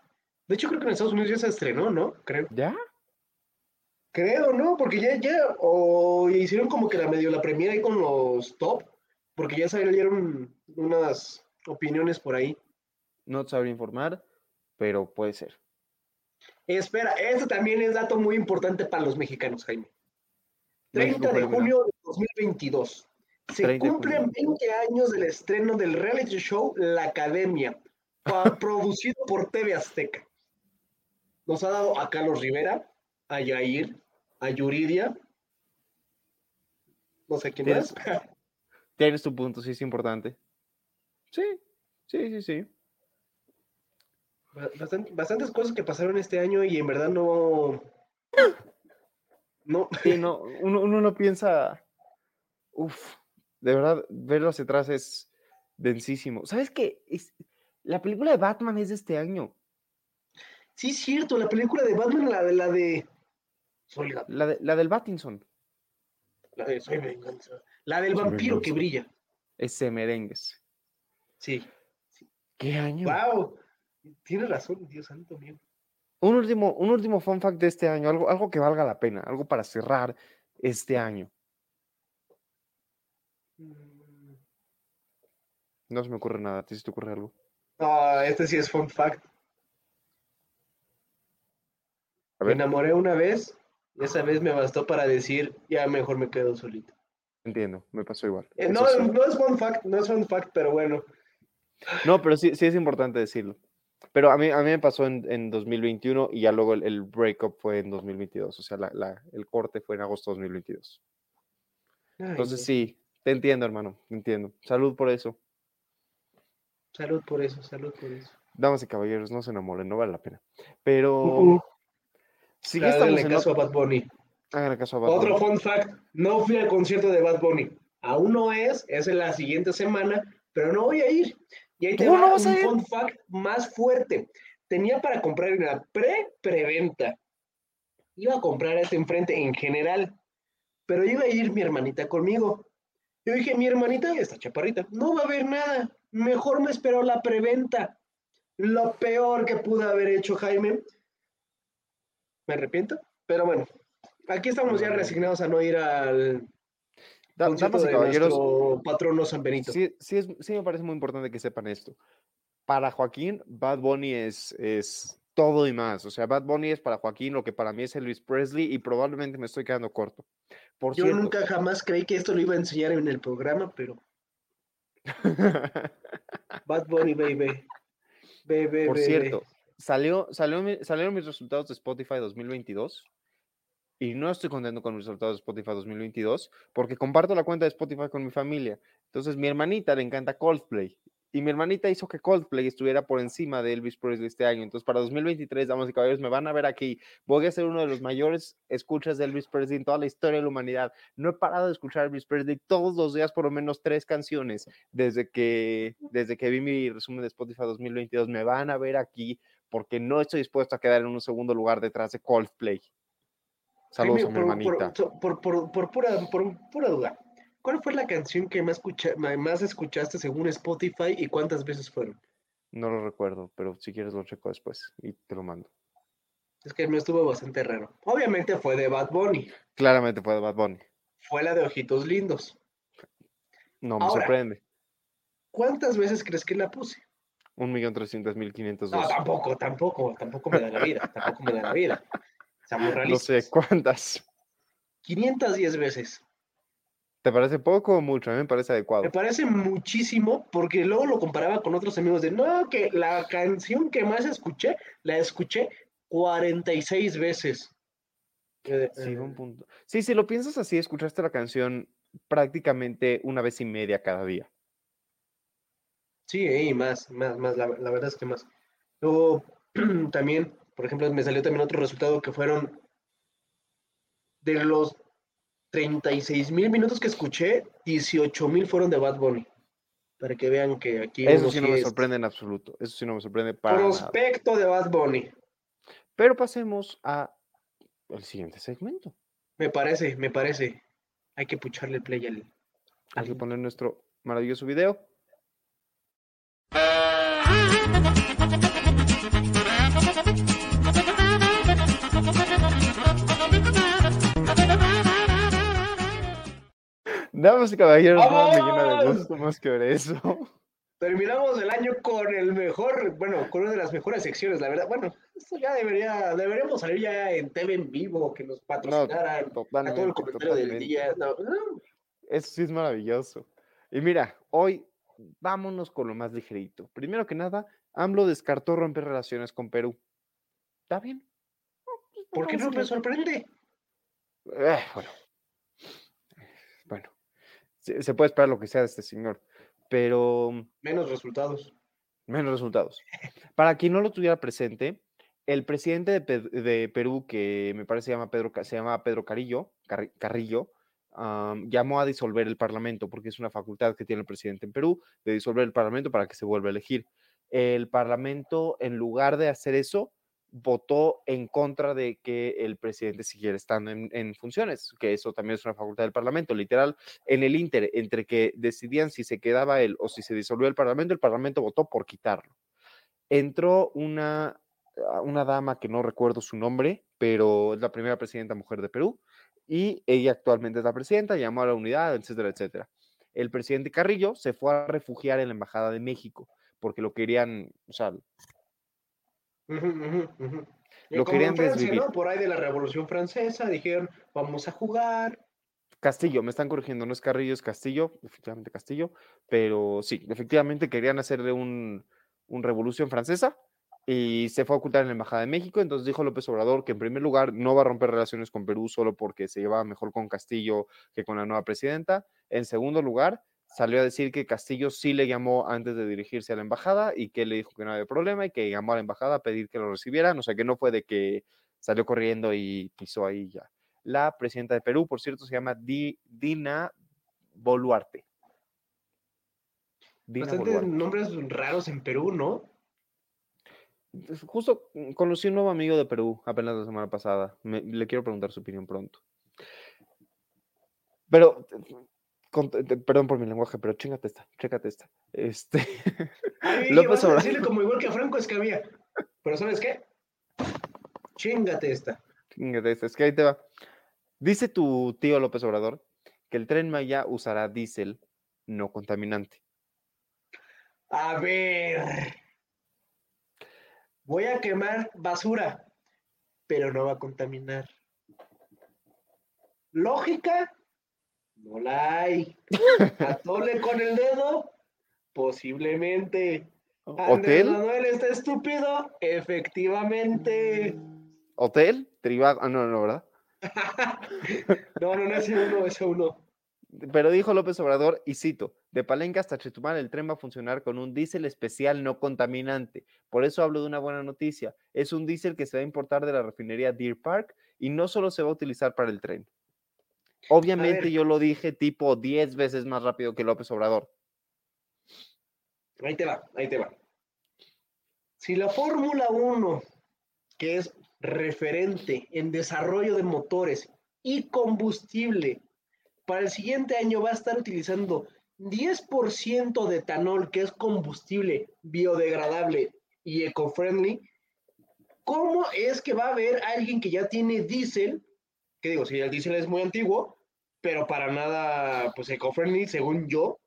De hecho, creo que en Estados Unidos ya se estrenó, ¿no? Creo. ¿Ya? Creo, ¿no? Porque ya, ya, o hicieron como que la medio la premiera ahí con los top, porque ya salieron unas opiniones por ahí. No te sabría informar, pero puede ser. Espera, este también es dato muy importante para los mexicanos, Jaime. México 30 de junio de 2022. Se 30 de cumplen junio. 20 años del estreno del reality show La Academia, producido por TV Azteca. Nos ha dado a Carlos Rivera, a Yair, a Yuridia, no sé quién Tienes- más. Tienes tu punto, sí es importante. Sí, sí, sí, sí. Ba- bastan- bastantes cosas que pasaron este año y en verdad no. No, Sí, no, uno, uno no piensa, uff, de verdad, verlo hacia atrás es densísimo. ¿Sabes qué? Es, la película de Batman es de este año. sí es cierto, la película de Batman, la de la de. La, de- la del Battinson. La de Soy Venganza. La del Soy vampiro que brilla. Ese merengues. Sí. ¿Qué año? Wow. Tienes razón, Dios santo mío. Un último, un último fun fact de este año, algo, algo que valga la pena, algo para cerrar este año. Mm, No se me ocurre nada, ¿a ti se te ocurre algo? No, este sí es fun fact. Me enamoré una vez y esa vez me bastó para decir, ya mejor me quedo solito. Entiendo, me pasó igual. Eh, no, sí. no es fun fact, no es fun fact, pero bueno. No, pero sí, sí es importante decirlo. Pero a mí, a mí me pasó en, en 2021 y ya luego el, el breakup fue en 2022. O sea, la- la- el corte fue en agosto de 2022. Ay, Entonces sí, te entiendo, hermano, te entiendo. Salud por eso. Salud por eso, salud por eso. Damas y caballeros, no se enamoren, no vale la pena. Pero Uh, uh, sí que estamos en caso otro- a Bad Bunny. Háganle caso a Bad Otro Bunny. fun fact, no fui al concierto de Bad Bunny. Aún no es, es en la siguiente semana, pero no voy a ir. Y ahí te ¿Tú va no a un fun fact más fuerte. Tenía para comprar en la pre-preventa. Iba a comprar este enfrente en general, pero iba a ir mi hermanita conmigo. Yo dije, mi hermanita está chaparrita, no va a haber nada. Mejor me esperó la preventa. Lo peor que pude haber hecho, Jaime. Me arrepiento, pero bueno, aquí estamos ya resignados a no ir al Da- damas y de caballeros, patrono San Benito. sí, sí, es, sí me parece muy importante que sepan esto. Para Joaquín, Bad Bunny es, es todo y más. O sea, Bad Bunny es para Joaquín lo que para mí es Elvis Presley y probablemente me estoy quedando corto. Por Yo cierto, nunca jamás creí que esto lo iba a enseñar en el programa, pero Bad Bunny, baby. Bebé, por bebé. cierto, salió, salió salieron mis resultados de Spotify 2022 y no estoy contento con mis resultados de Spotify 2022 porque comparto la cuenta de Spotify con mi familia. Entonces, mi hermanita le encanta Coldplay y mi hermanita hizo que Coldplay estuviera por encima de Elvis Presley este año. Entonces, para 2023, damas y caballeros, me van a ver aquí. Voy a ser uno de los mayores escuchas de Elvis Presley en toda la historia de la humanidad. No he parado de escuchar a Elvis Presley todos los días, por lo menos tres canciones, desde que, desde que vi mi resumen de Spotify 2022. Me van a ver aquí porque no estoy dispuesto a quedar en un segundo lugar detrás de Coldplay. Saludos a mi hermanita. por- por- por pura, por pura duda, ¿cuál fue la canción que más, escucha- ma- más escuchaste según Spotify y cuántas veces fueron? No lo recuerdo, pero si quieres lo checo después y te lo mando. Es que me estuvo bastante raro. Obviamente fue de Bad Bunny, Claramente fue de Bad Bunny. fue la de Ojitos Lindos. No me Ahora, sorprende. ¿Cuántas veces crees que la puse? Un millón trescientos mil quinientos No, tampoco, tampoco, tampoco me da la vida, tampoco me da la vida. Seamos No realistas. sé cuántas. 510 veces. ¿Te parece poco o mucho? A mí me parece adecuado. Me parece muchísimo porque luego lo comparaba con otros amigos de, no, que la canción que más escuché, la escuché 46 veces. Sí, "Eh, buen punto. Sí, si lo piensas así, escuchaste la canción prácticamente una vez y media cada día. Sí, y más, más, más, la, la verdad es que más. Luego, también, por ejemplo, me salió también otro resultado que fueron de los 36 mil minutos que escuché, 18 mil fueron de Bad Bunny. Para que vean que aquí Eso sí no me es sorprende en absoluto. Eso sí no me sorprende para nada. prospecto de Bad Bunny. Pero pasemos a el siguiente segmento. Me parece, me parece. Hay que pucharle el play al. Hay que poner nuestro maravilloso video. Damas y caballeros, no me llena de ¡Vamos! gusto más que eso. Terminamos el año con el mejor, bueno, con una de las mejores secciones, la verdad. Bueno, esto ya debería, deberíamos salir ya en TV en vivo, que nos patrocinaran a todo el Totalmente, comentario del totalmente. día. No, no, Eso sí es maravilloso. Y mira, hoy vámonos con lo más ligerito. Primero que nada, AMLO descartó romper relaciones con Perú. ¿Está bien? pues, ¿Por qué no me sorprende? Eh, bueno. Bueno. Se, se puede esperar lo que sea de este señor, pero Menos resultados. menos resultados. Para quien no lo tuviera presente, el presidente de, Pe- de Perú, que me parece se llama Pedro, se llama Pedro Carillo, Carri- Carrillo, am, llamó a disolver el Parlamento, porque es una facultad que tiene el presidente en Perú, de disolver el Parlamento para que se vuelva a elegir. El Parlamento, en lugar de hacer eso, votó en contra de que el presidente siguiera estando en, funciones, que eso también es una facultad del Parlamento. Literal, en el Inter, entre que decidían si se quedaba él o si se disolvió el Parlamento, el Parlamento votó por quitarlo. Entró una, ah, una dama que no recuerdo su nombre, pero es la primera presidenta mujer de Perú, y ella actualmente es la presidenta, llamó a la unidad, etcétera, etcétera. El presidente Carrillo se fue a refugiar en la Embajada de México, porque lo querían, o sea, lo querían Francia, Por ahí de la Revolución Francesa dijeron, vamos a jugar. Castillo, me están corrigiendo, no es Carrillo, es Castillo, efectivamente Castillo, pero sí, efectivamente querían hacerle un, un revolución francesa y se fue a ocultar en la Embajada de México. Entonces dijo López Obrador que en primer lugar no va a romper relaciones con Perú solo porque se llevaba mejor con Castillo que con la nueva presidenta. En segundo lugar, salió a decir que Castillo sí le llamó antes de dirigirse a la embajada y que le dijo que no había problema y que llamó a la embajada a pedir que lo recibieran, o sea que no fue de que salió corriendo y pisó ahí ya. La presidenta de Perú, por cierto, se llama Dina Boluarte. Bastante nombres raros en Perú, ¿no? Justo conocí un nuevo amigo de Perú apenas la semana pasada. le quiero preguntar su opinión pronto. Pero perdón por mi lenguaje, pero chingate esta, chécate esta. Este. López Obrador. decirle como igual que a Franco Escamilla. Pero ¿sabes qué? Chingate esta. Chingate esta, es que ahí te va. Dice tu tío López Obrador que el tren Maya usará diésel no contaminante. A ver. Voy a quemar basura, pero no va a contaminar. Lógica, no la hay. Atole con el dedo, posiblemente. ¿Hotel? Manuel está estúpido, efectivamente. ¿Hotel? Tribago. Ah, no, no, ¿verdad? no, no, no, ese uno, ese uno. Pero dijo López Obrador, y cito, de Palenque hasta Chetumal el tren va a funcionar con un diésel especial no contaminante. Por eso hablo de una buena noticia. Es un diésel que se va a importar de la refinería Deer Park y no solo se va a utilizar para el tren. Obviamente yo lo dije tipo 10 veces más rápido que López Obrador. Ahí te va, ahí te va. Si la Fórmula 1, que es referente en desarrollo de motores y combustible, para el siguiente año va a estar utilizando 10% de etanol, que es combustible biodegradable y eco-friendly, ¿cómo es que va a haber alguien que ya tiene diésel que digo, si el diésel es muy antiguo, pero para nada, pues eco-friendly, según yo.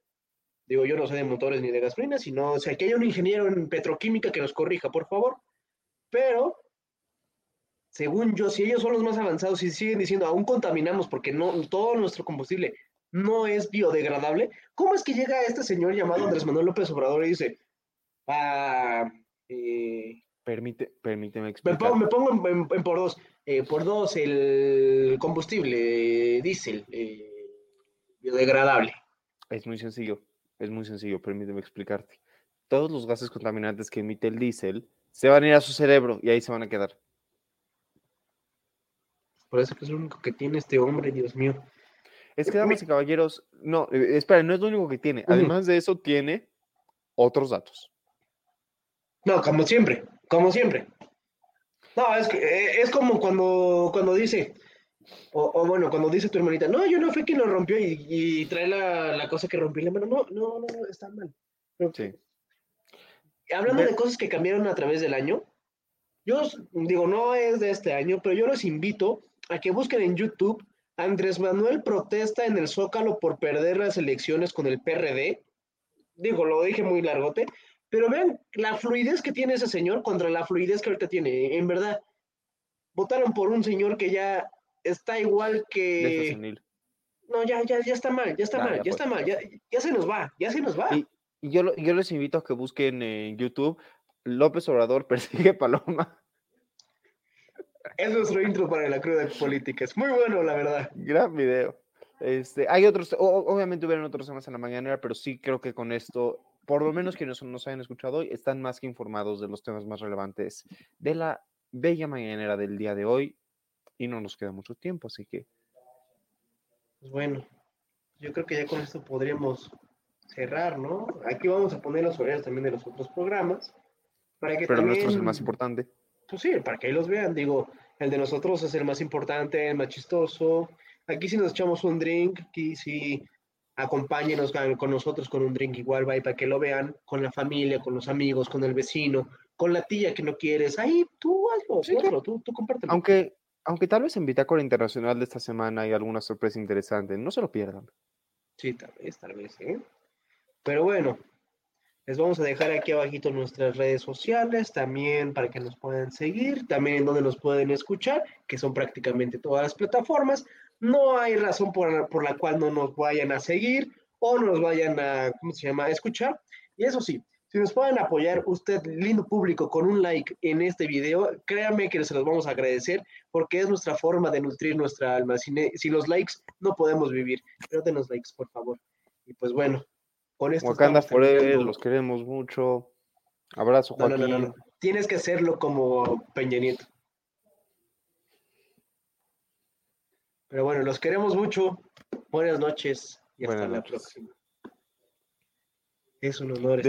Digo, yo no sé de motores ni de gasolina, sino, o sea, que haya un ingeniero en petroquímica que nos corrija, por favor. Pero, según yo, si ellos son los más avanzados y siguen diciendo, aún contaminamos porque no, todo nuestro combustible no es biodegradable, ¿cómo es que llega este señor llamado Andrés Manuel López Obrador y dice, ah, eh, Permite, permíteme explicar. Me pongo, en, por dos. Eh, por dos, el combustible diésel eh, biodegradable. Es muy sencillo, es muy sencillo, permíteme explicarte. Todos los gases contaminantes que emite el diésel se van a ir a su cerebro y ahí se van a quedar. Por eso que es lo único que tiene este hombre, Dios mío. Es que, damas y caballeros, no, eh, espera, no es lo único que tiene. Además de eso, tiene otros datos. No, como siempre como siempre. No, es que eh, es como cuando, cuando dice, o, bueno, cuando dice tu hermanita, no, yo no fui quien lo rompió y, trae la, cosa que rompió la mano. No, no, no, está mal. sí. Hablando de cosas que cambiaron a través del año, yo digo, no es de este año, pero yo los invito a que busquen en YouTube Andrés Manuel protesta en el Zócalo por perder las elecciones con el PRD. Digo, lo dije muy largote, pero vean la fluidez que tiene ese señor contra la fluidez que ahorita tiene. En verdad, votaron por un señor que ya está igual que. No, ya, ya, ya está mal, ya está mal, ya, está mal, ya, ya, se nos va, ya se nos va. Y, yo, yo les invito a que busquen en YouTube López Obrador persigue Paloma. Es nuestro intro para la cruda política. Es muy bueno, la verdad. Gran video. Este, hay otros, obviamente hubieron otros temas en la mañana, pero sí creo que con esto por lo menos quienes nos hayan escuchado hoy, están más que informados de los temas más relevantes de la bella mañanera del día de hoy y no nos queda mucho tiempo, así que... Pues bueno, yo creo que ya con esto podríamos cerrar, ¿no? Aquí vamos a poner los horarios también de los otros programas. Para que Pero nuestro es el más importante. Pues sí, para que ahí los vean, digo, el de nosotros es el más importante, el más chistoso. Aquí si nos echamos un drink, aquí sí acompáñenos con nosotros con un drink igual, va, para que lo vean con la familia, con los amigos, con el vecino, con la tía que no quieres. Ahí tú hazlo, sí, tú, tú compártelo. Aunque, aunque tal vez en Bitácora Internacional de esta semana hay alguna sorpresa interesante, no se lo pierdan. Sí, tal vez, tal vez, ¿eh? Pero bueno, les vamos a dejar aquí abajito nuestras redes sociales, también para que nos puedan seguir, también donde nos pueden escuchar, que son prácticamente todas las plataformas. No hay razón por, por la cual no nos vayan a seguir o nos vayan a, ¿cómo se llama?, a escuchar. Y eso sí, si nos pueden apoyar usted, lindo público, con un like en este video, créanme que se los vamos a agradecer porque es nuestra forma de nutrir nuestra alma. Sin, sin los likes no podemos vivir. Pero denos likes, por favor. Y pues bueno, con esto Wakanda Forever, los queremos mucho. Abrazo, Joaquín. No, no, no, Tienes que hacerlo como Peña Nieto. Pero bueno, los queremos mucho. Buenas noches y hasta la próxima. Es un honor.